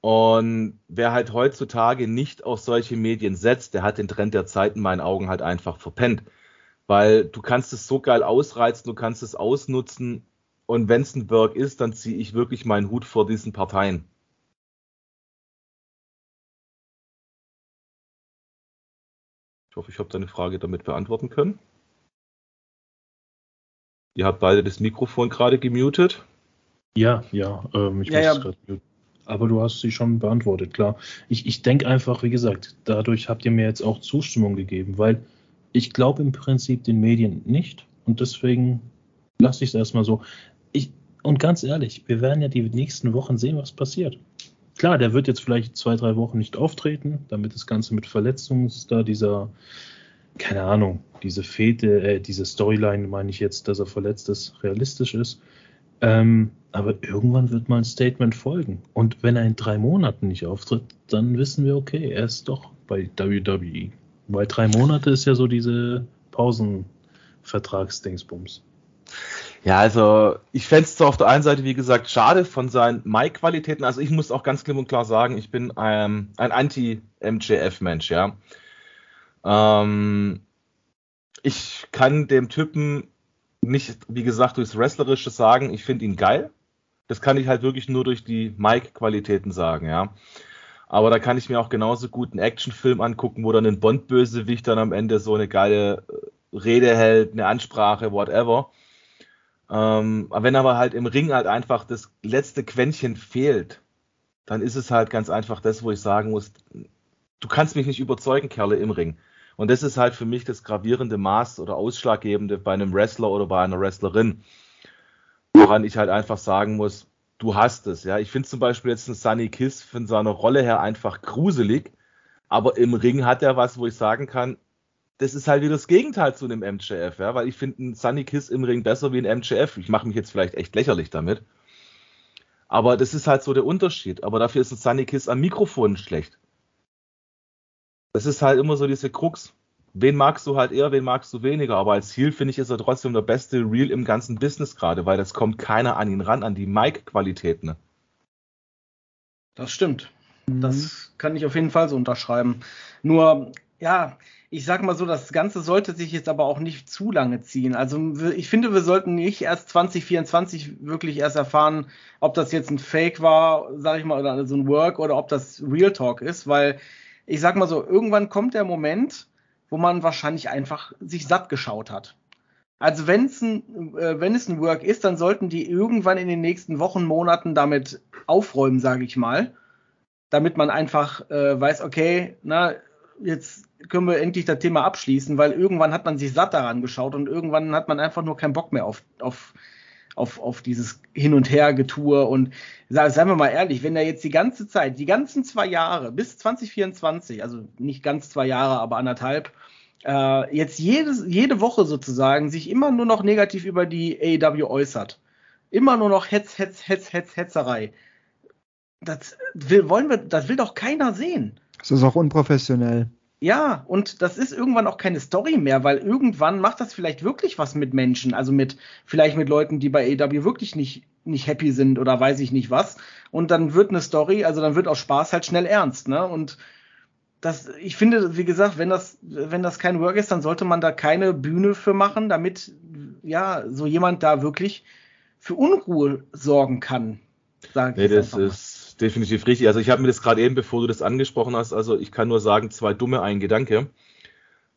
Und wer halt heutzutage nicht auf solche Medien setzt, der hat den Trend der Zeit in meinen Augen halt einfach verpennt. Weil du kannst es so geil ausreizen, du kannst es ausnutzen. Und wenn es ein Work ist, dann ziehe ich wirklich meinen Hut vor diesen Parteien. Ich hoffe, ich habe deine Frage damit beantworten können. Ihr habt beide das Mikrofon gerade gemutet. Ja, ja, ähm, ich ja, muss ja. gerade aber du hast sie schon beantwortet, klar. Ich, ich denke einfach, wie gesagt, dadurch habt ihr mir jetzt auch Zustimmung gegeben, weil ich glaube im Prinzip den Medien nicht und deswegen lasse ich es erstmal so. Ich, und ganz ehrlich, wir werden ja die nächsten Wochen sehen, was passiert. Klar, der wird jetzt vielleicht zwei, drei Wochen nicht auftreten, damit das Ganze mit Verletzungen da dieser, keine Ahnung, diese Fete, äh, diese Storyline, meine ich jetzt, dass er verletzt ist, realistisch ist. Ähm, aber irgendwann wird mal ein Statement folgen. Und wenn er in drei Monaten nicht auftritt, dann wissen wir, okay, er ist doch bei WWE. Weil drei Monate ist ja so diese Pausenvertragsdingsbums. Ja, also ich fände es auf der einen Seite, wie gesagt, schade von seinen Mic-Qualitäten. Also ich muss auch ganz klipp und klar sagen, ich bin ähm, ein Anti-MJF-Mensch, ja. Ähm, ich kann dem Typen nicht, wie gesagt, durchs Wrestlerische sagen, ich finde ihn geil. Das kann ich halt wirklich nur durch die Mic-Qualitäten sagen, ja. Aber da kann ich mir auch genauso gut einen Actionfilm angucken, wo dann ein Bond-Bösewicht dann am Ende so eine geile äh, Rede hält, eine Ansprache, whatever. Ähm, wenn aber halt im Ring halt einfach das letzte Quäntchen fehlt, dann ist es halt ganz einfach das, wo ich sagen muss, du kannst mich nicht überzeugen, Kerle, im Ring. Und das ist halt für mich das gravierende Maß oder ausschlaggebende bei einem Wrestler oder bei einer Wrestlerin, woran ich halt einfach sagen muss, du hast es. Ja, ich finde zum Beispiel jetzt einen Sunny Kiss von seiner Rolle her einfach gruselig, aber im Ring hat er was, wo ich sagen kann, das ist halt wieder das Gegenteil zu einem MJF, ja, weil ich finde einen Sunny Kiss im Ring besser wie ein MJF. Ich mache mich jetzt vielleicht echt lächerlich damit. Aber das ist halt so der Unterschied. Aber dafür ist ein Sunny Kiss am Mikrofon schlecht. Das ist halt immer so diese Krux. Wen magst du halt eher, wen magst du weniger? Aber als Ziel finde ich, ist er trotzdem der beste Real im ganzen Business gerade, weil das kommt keiner an ihn ran, an die Mic-Qualitäten. Das stimmt. Mhm. Das kann ich auf jeden Fall so unterschreiben. Nur, ja, ich sag mal so, das Ganze sollte sich jetzt aber auch nicht zu lange ziehen. Also ich finde, wir sollten nicht erst 2024 wirklich erst erfahren, ob das jetzt ein Fake war, sag ich mal, oder so ein Work oder ob das Real Talk ist, weil ich sag mal so, irgendwann kommt der Moment, wo man wahrscheinlich einfach sich satt geschaut hat. Also wenn's ein, äh, wenn es ein Work ist, dann sollten die irgendwann in den nächsten Wochen, Monaten damit aufräumen, sage ich mal, damit man einfach äh, weiß, okay, na jetzt können wir endlich das Thema abschließen, weil irgendwann hat man sich satt daran geschaut und irgendwann hat man einfach nur keinen Bock mehr auf, auf, auf, auf dieses Hin- und Her-Getue. Und seien wir mal ehrlich, wenn er jetzt die ganze Zeit, die ganzen zwei Jahre bis 2024, also nicht ganz zwei Jahre, aber anderthalb, äh, jetzt jedes, jede Woche sozusagen sich immer nur noch negativ über die AEW äußert. Immer nur noch Hetz, Hetz, Hetz, Hetz, Hetzerei. Das will, wollen wir, das will doch keiner sehen. Das ist auch unprofessionell. Ja, und das ist irgendwann auch keine Story mehr, weil irgendwann macht das vielleicht wirklich was mit Menschen, also mit vielleicht mit Leuten, die bei AW wirklich nicht nicht happy sind oder weiß ich nicht was. Und dann wird eine Story, also dann wird auch Spaß halt schnell ernst, ne? Und das, ich finde, wie gesagt, wenn das, wenn das kein Work ist, dann sollte man da keine Bühne für machen, damit ja so jemand da wirklich für Unruhe sorgen kann. Sag nee, das ist definitiv richtig. Also ich habe mir das gerade eben, bevor du das angesprochen hast, also ich kann nur sagen, zwei dumme, ein Gedanke.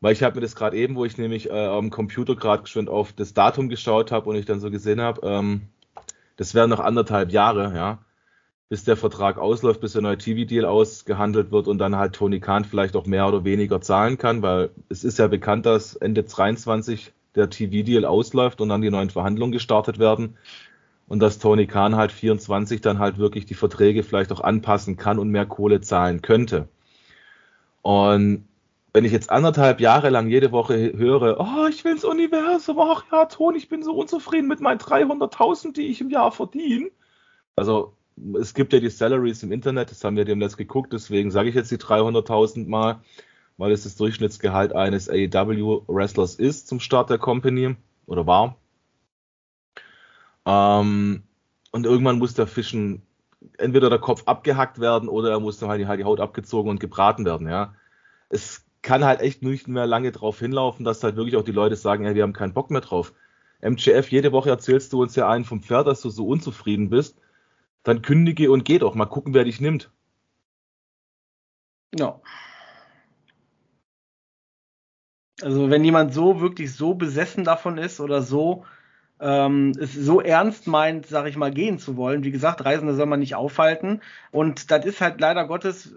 Weil ich habe mir das gerade eben, wo ich nämlich äh, am Computer gerade geschwind auf das Datum geschaut habe und ich dann so gesehen habe, ähm, das wären noch anderthalb Jahre, ja bis der Vertrag ausläuft, bis der neue TV-Deal ausgehandelt wird und dann halt Tony Khan vielleicht auch mehr oder weniger zahlen kann, weil es ist ja bekannt, dass Ende 23 der TV-Deal ausläuft und dann die neuen Verhandlungen gestartet werden und dass Tony Khan halt 24 dann halt wirklich die Verträge vielleicht auch anpassen kann und mehr Kohle zahlen könnte. Und wenn ich jetzt anderthalb Jahre lang jede Woche höre, oh, ich will ins Universum, ach ja, Tony, ich bin so unzufrieden mit meinen 300.000, die ich im Jahr verdiene. Also es gibt ja die Salaries im Internet, das haben wir dem letzt geguckt, deswegen sage ich jetzt die 300.000 mal, weil es das Durchschnittsgehalt eines AEW-Wrestlers ist zum Start der Company oder war. Ähm, und irgendwann muss der Fischen entweder der Kopf abgehackt werden oder er muss dann halt die Haut abgezogen und gebraten werden, ja. Es kann halt echt nicht mehr lange drauf hinlaufen, dass halt wirklich auch die Leute sagen, ja, wir haben keinen Bock mehr drauf. MGF, jede Woche erzählst du uns ja einen vom Pferd, dass du so unzufrieden bist dann kündige und geh doch. Mal gucken, wer dich nimmt. Ja. Also wenn jemand so wirklich so besessen davon ist oder so ähm, es so ernst meint, sag ich mal, gehen zu wollen, wie gesagt, Reisende soll man nicht aufhalten. Und das ist halt leider Gottes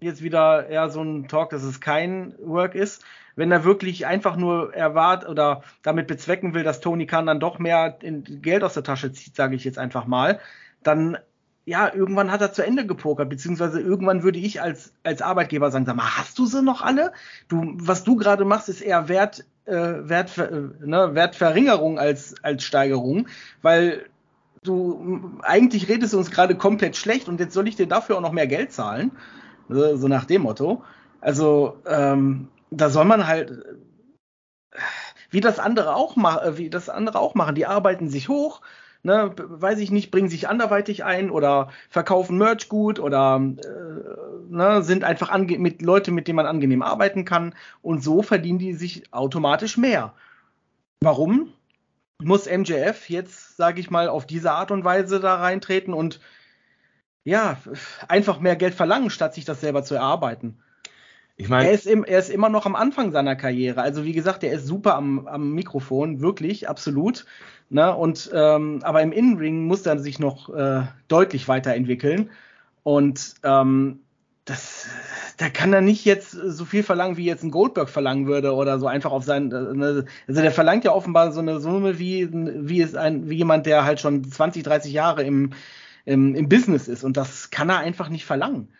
jetzt wieder eher so ein Talk, dass es kein Work ist. Wenn er wirklich einfach nur erwartet oder damit bezwecken will, dass Tony Khan dann doch mehr Geld aus der Tasche zieht, sage ich jetzt einfach mal, dann ja, irgendwann hat er zu Ende gepokert, beziehungsweise irgendwann würde ich als, als Arbeitgeber sagen, sag mal, hast du sie noch alle? Du, was du gerade machst, ist eher Wert, äh, Wert, äh, ne, Wertverringerung als, als Steigerung, weil du eigentlich redest uns gerade komplett schlecht und jetzt soll ich dir dafür auch noch mehr Geld zahlen. So, so nach dem Motto. Also, ähm, da soll man halt, wie das andere auch machen, wie das andere auch machen, die arbeiten sich hoch, ne, weiß ich nicht, bringen sich anderweitig ein oder verkaufen Merch gut oder äh, ne, sind einfach mit Leute, mit denen man angenehm arbeiten kann und so verdienen die sich automatisch mehr. Warum muss MJF jetzt, sage ich mal, auf diese Art und Weise da reintreten und ja, einfach mehr Geld verlangen, statt sich das selber zu erarbeiten? Ich meine, er, ist er ist immer noch am Anfang seiner Karriere. Also wie gesagt, er ist super am, am Mikrofon, wirklich, absolut. Ne? Und ähm, aber im Innenring muss er sich noch äh, deutlich weiterentwickeln. Und ähm, das, da kann er nicht jetzt so viel verlangen, wie jetzt ein Goldberg verlangen würde oder so einfach auf sein. Äh, ne? Also der verlangt ja offenbar so eine Summe wie wie es ein wie jemand, der halt schon 20, 30 Jahre im im, im Business ist. Und das kann er einfach nicht verlangen.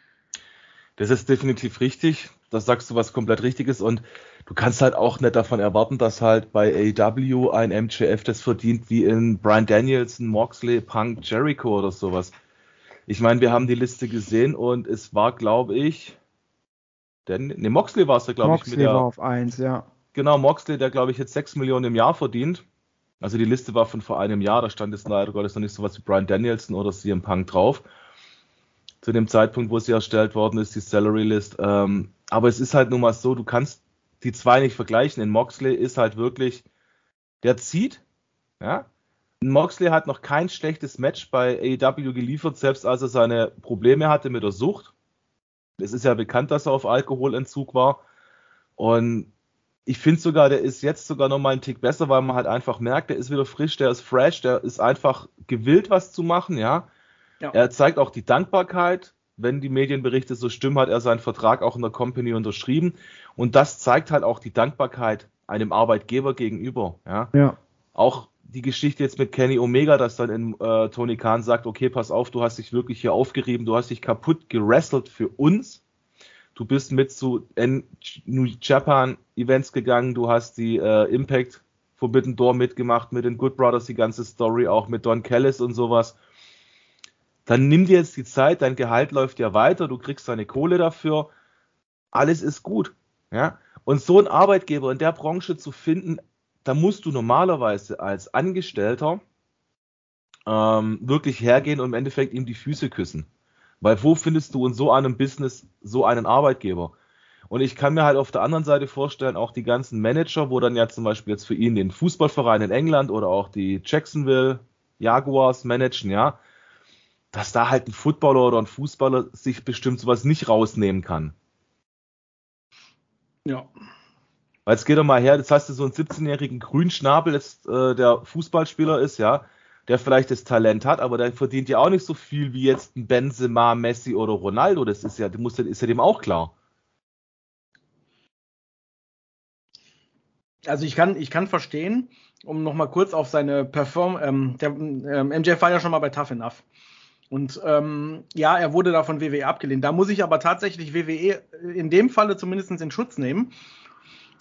Das ist definitiv richtig. Das sagst du was komplett Richtiges und du kannst halt auch nicht davon erwarten, dass halt bei AEW ein MJF das verdient wie in Brian Danielson, Moxley, Punk, Jericho oder sowas. Ich meine, wir haben die Liste gesehen und es war, glaube ich, denn, ne, Moxley war es ja, glaube ich, mit der. war auf 1, ja. Genau, Moxley, der, glaube ich, jetzt 6 Millionen im Jahr verdient. Also die Liste war von vor einem Jahr, da stand jetzt leider Gottes noch nicht sowas wie Brian Danielson oder CM Punk drauf. Zu dem Zeitpunkt, wo sie erstellt worden ist, die Salary List. Ähm, aber es ist halt nun mal so, du kannst die zwei nicht vergleichen. In Moxley ist halt wirklich, der zieht, ja. Moxley hat noch kein schlechtes Match bei AEW geliefert, selbst als er seine Probleme hatte mit der Sucht. Es ist ja bekannt, dass er auf Alkoholentzug war. Und ich finde sogar, der ist jetzt sogar noch mal einen Tick besser, weil man halt einfach merkt, der ist wieder frisch, der ist fresh, der ist einfach gewillt, was zu machen, ja. Ja. Er zeigt auch die Dankbarkeit, wenn die Medienberichte so stimmen, hat er seinen Vertrag auch in der Company unterschrieben. Und das zeigt halt auch die Dankbarkeit einem Arbeitgeber gegenüber. Ja. ja. Auch die Geschichte jetzt mit Kenny Omega, dass dann in, äh, Tony Khan sagt, okay, pass auf, du hast dich wirklich hier aufgerieben, du hast dich kaputt gerestelt für uns. Du bist mit zu New Japan Events gegangen, du hast die äh, Impact Forbidden Door mitgemacht, mit den Good Brothers die ganze Story, auch mit Don Callis und sowas. Dann nimm dir jetzt die Zeit, dein Gehalt läuft ja weiter, du kriegst deine Kohle dafür, alles ist gut. Ja? Und so einen Arbeitgeber in der Branche zu finden, da musst du normalerweise als Angestellter ähm, wirklich hergehen und im Endeffekt ihm die Füße küssen. Weil wo findest du in so einem Business so einen Arbeitgeber? Und ich kann mir halt auf der anderen Seite vorstellen, auch die ganzen Manager, wo dann ja zum Beispiel jetzt für ihn den Fußballverein in England oder auch die Jacksonville Jaguars managen, ja, dass da halt ein Footballer oder ein Fußballer sich bestimmt sowas nicht rausnehmen kann. Ja. Weil jetzt geht doch mal her, jetzt hast du so einen 17-jährigen Grünschnabel, jetzt, äh, der Fußballspieler ist, ja, der vielleicht das Talent hat, aber der verdient ja auch nicht so viel wie jetzt ein Benzema, Messi oder Ronaldo. Das ist ja, muss, ist ja dem auch klar. Also ich kann, ich kann verstehen, um nochmal kurz auf seine Perform, ähm, der ähm, MJF war ja schon mal bei Tough Enough. Und ähm, ja, er wurde da von WWE abgelehnt. Da muss ich aber tatsächlich WWE in dem Falle zumindest in Schutz nehmen,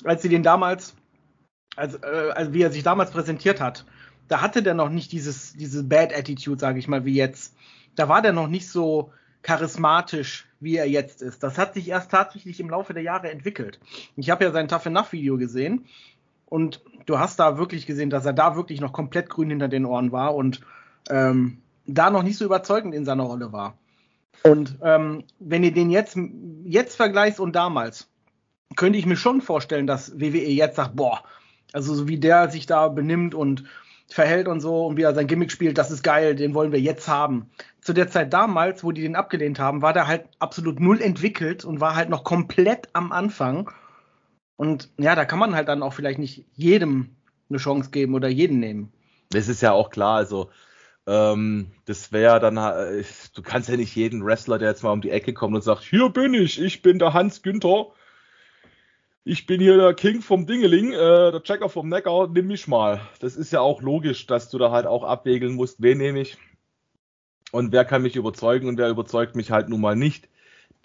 als sie den damals, als, äh, also wie er sich damals präsentiert hat, da hatte der noch nicht dieses, diese Bad Attitude, sage ich mal, wie jetzt. Da war der noch nicht so charismatisch, wie er jetzt ist. Das hat sich erst tatsächlich im Laufe der Jahre entwickelt. Ich habe ja sein Tough Enough Video gesehen und du hast da wirklich gesehen, dass er da wirklich noch komplett grün hinter den Ohren war und ähm, da noch nicht so überzeugend in seiner Rolle war. Und ähm, wenn ihr den jetzt, jetzt vergleichst und damals, könnte ich mir schon vorstellen, dass WWE jetzt sagt, boah, also so wie der sich da benimmt und verhält und so und wie er sein Gimmick spielt, das ist geil, den wollen wir jetzt haben. Zu der Zeit damals, wo die den abgelehnt haben, war der halt absolut null entwickelt und war halt noch komplett am Anfang. Und ja, da kann man halt dann auch vielleicht nicht jedem eine Chance geben oder jeden nehmen. Das ist ja auch klar, also ähm, das wäre dann, äh, du kannst ja nicht jeden Wrestler, der jetzt mal um die Ecke kommt und sagt, hier bin ich, ich bin der Hans Günther, ich bin hier der King vom Dingeling, äh, der Checker vom Neckar, nimm mich mal. Das ist ja auch logisch, dass du da halt auch abwägeln musst, wen nehme ich und wer kann mich überzeugen und wer überzeugt mich halt nun mal nicht.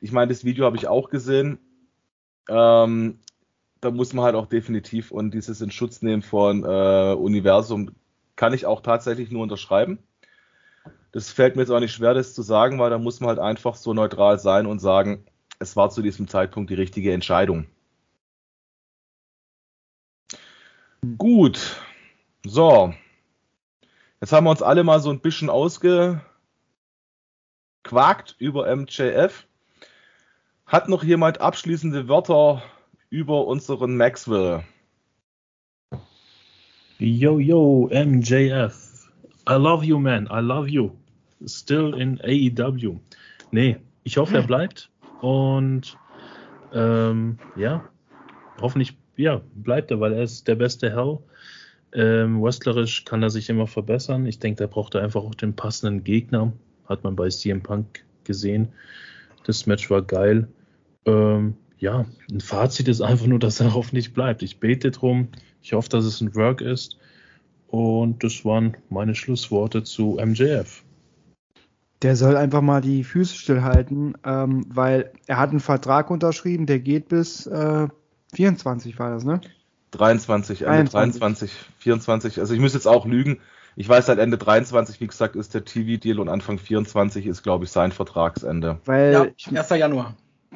Ich meine, das Video habe ich auch gesehen. Ähm, da muss man halt auch definitiv und dieses in Schutz nehmen von äh, Universum kann ich auch tatsächlich nur unterschreiben. Das fällt mir jetzt auch nicht schwer, das zu sagen, weil da muss man halt einfach so neutral sein und sagen, es war zu diesem Zeitpunkt die richtige Entscheidung. Gut. So. Jetzt haben wir uns alle mal so ein bisschen ausgequakt über MJF. Hat noch jemand abschließende Wörter über unseren Maxwell? Yo, yo, MJF. I love you, man. I love you. Still in AEW. Nee, ich hoffe, er bleibt. Und ähm, ja, hoffentlich ja, bleibt er, weil er ist der beste Hell. Ähm, wrestlerisch kann er sich immer verbessern. Ich denke, da braucht er einfach auch den passenden Gegner. Hat man bei CM Punk gesehen. Das Match war geil. Ähm, ja, ein Fazit ist einfach nur, dass er [LAUGHS] hoffentlich bleibt. Ich bete drum. Ich hoffe, dass es ein Work ist. Und das waren meine Schlussworte zu MJF. Der soll einfach mal die Füße stillhalten, ähm, weil er hat einen Vertrag unterschrieben, der geht bis äh, 24 war das, ne? 23, Ende 23. 23, 24. Also ich muss jetzt auch lügen. Ich weiß halt Ende 23, wie gesagt, ist der TV-Deal und Anfang 24 ist, glaube ich, sein Vertragsende. Weil ja, 1. Januar.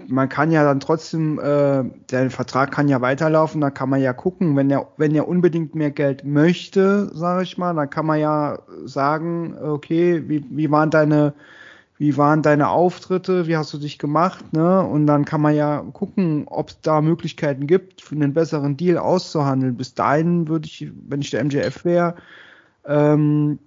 Man kann ja dann trotzdem, äh, der Vertrag kann ja weiterlaufen, da kann man ja gucken, wenn er, wenn er unbedingt mehr Geld möchte, sage ich mal, dann kann man ja sagen, okay, wie, wie waren deine wie waren deine Auftritte, wie hast du dich gemacht, ne? Und dann kann man ja gucken, ob es da Möglichkeiten gibt, für einen besseren Deal auszuhandeln. Bis dahin würde ich, wenn ich der MJF wäre, ähm,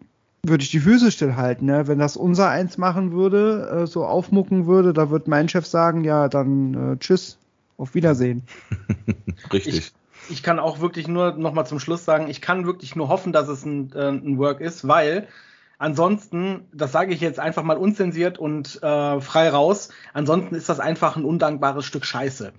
würde ich die Füße stillhalten. Ne? Wenn das unser eins machen würde, äh, so aufmucken würde, da würde mein Chef sagen, ja, dann äh, tschüss, auf Wiedersehen. [LAUGHS] Richtig. Ich, ich, kann auch wirklich nur nochmal zum Schluss sagen, ich kann wirklich nur hoffen, dass es ein, äh, ein Work ist, weil Ansonsten, das sage ich jetzt einfach mal unzensiert und äh, frei raus, ansonsten ist das einfach ein undankbares Stück Scheiße.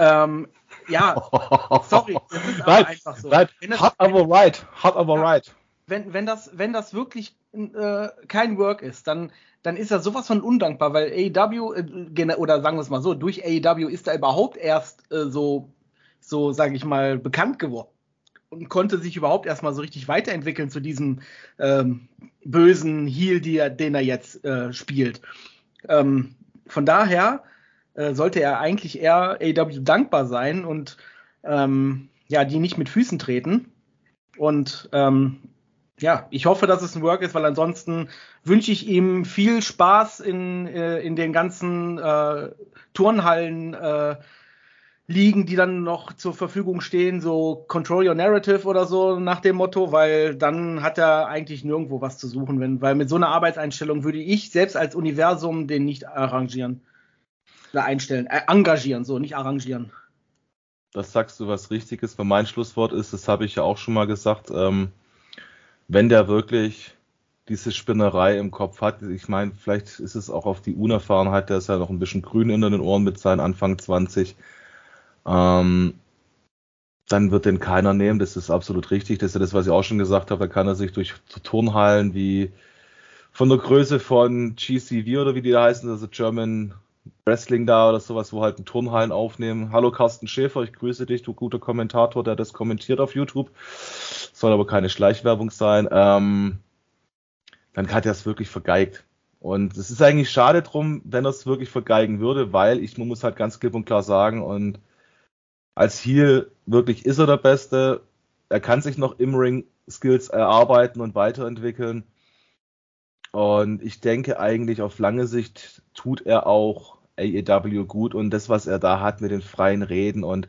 Ähm, ja, [LAUGHS] sorry, das ist aber Nein, einfach so. nein, hot aber right, hot aber Ja. right. Wenn, wenn das, wenn das wirklich äh, kein Work ist, dann, dann ist das sowas von undankbar, weil AEW, äh, oder sagen wir es mal so, durch AEW ist er überhaupt erst äh, so, so sage ich mal, bekannt geworden und konnte sich überhaupt erstmal so richtig weiterentwickeln zu diesem ähm, bösen Heel, er, den er jetzt äh, spielt. Ähm, von daher äh, sollte er eigentlich eher AEW dankbar sein und ähm, ja, die nicht mit Füßen treten. Und ähm, ja, ich hoffe, dass es ein Work ist, weil ansonsten wünsche ich ihm viel Spaß in, äh, in den ganzen äh, Turnhallen äh, liegen, die dann noch zur Verfügung stehen, so Control Your Narrative oder so nach dem Motto, weil dann hat er eigentlich nirgendwo was zu suchen, wenn, weil mit so einer Arbeitseinstellung würde ich selbst als Universum den nicht arrangieren. Oder einstellen, äh, engagieren, so, nicht arrangieren. Das sagst du was Richtiges, weil mein Schlusswort ist, das habe ich ja auch schon mal gesagt, ähm, wenn der wirklich diese Spinnerei im Kopf hat, ich meine, vielleicht ist es auch auf die Unerfahrenheit, der ist ja noch ein bisschen grün in den Ohren mit seinen Anfang 20, ähm, dann wird den keiner nehmen, das ist absolut richtig, das ist ja das, was ich auch schon gesagt habe, da kann er sich durch Turnhallen wie von der Größe von GCV oder wie die da heißen, also German Wrestling da oder sowas, wo halt ein Turnhallen aufnehmen. Hallo Carsten Schäfer, ich grüße dich, du guter Kommentator, der das kommentiert auf YouTube. Soll aber keine Schleichwerbung sein. Ähm, dann hat er es wirklich vergeigt. Und es ist eigentlich schade drum, wenn er es wirklich vergeigen würde, weil ich man muss halt ganz klipp und klar sagen, und als Heel wirklich ist er der Beste. Er kann sich noch im Ring Skills erarbeiten und weiterentwickeln. Und ich denke eigentlich auf lange Sicht tut er auch AEW gut und das, was er da hat mit den freien Reden und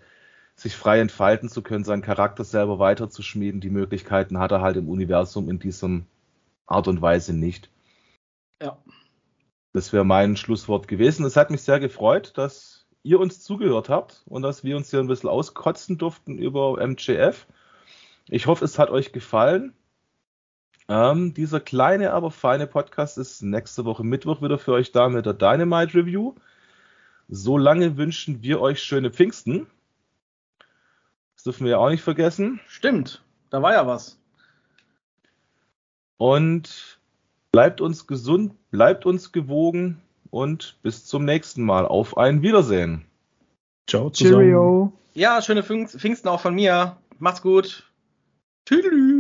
sich frei entfalten zu können, seinen Charakter selber weiterzuschmieden, die Möglichkeiten hat er halt im Universum in diesem Art und Weise nicht. Ja. Das wäre mein Schlusswort gewesen. Es hat mich sehr gefreut, dass ihr uns zugehört habt und dass wir uns hier ein bisschen auskotzen durften über MJF. Ich hoffe, es hat euch gefallen. Ähm, dieser kleine, aber feine Podcast ist nächste Woche Mittwoch wieder für euch da mit der Dynamite Review. Solange wünschen wir euch schöne Pfingsten. Das dürfen wir ja auch nicht vergessen. Stimmt, da war ja was. Und bleibt uns gesund, bleibt uns gewogen und bis zum nächsten Mal. Auf ein Wiedersehen. Ciao zusammen. Cheerio. Ja, schöne Pfingst- Pfingsten auch von mir. Macht's gut. Tüdelü.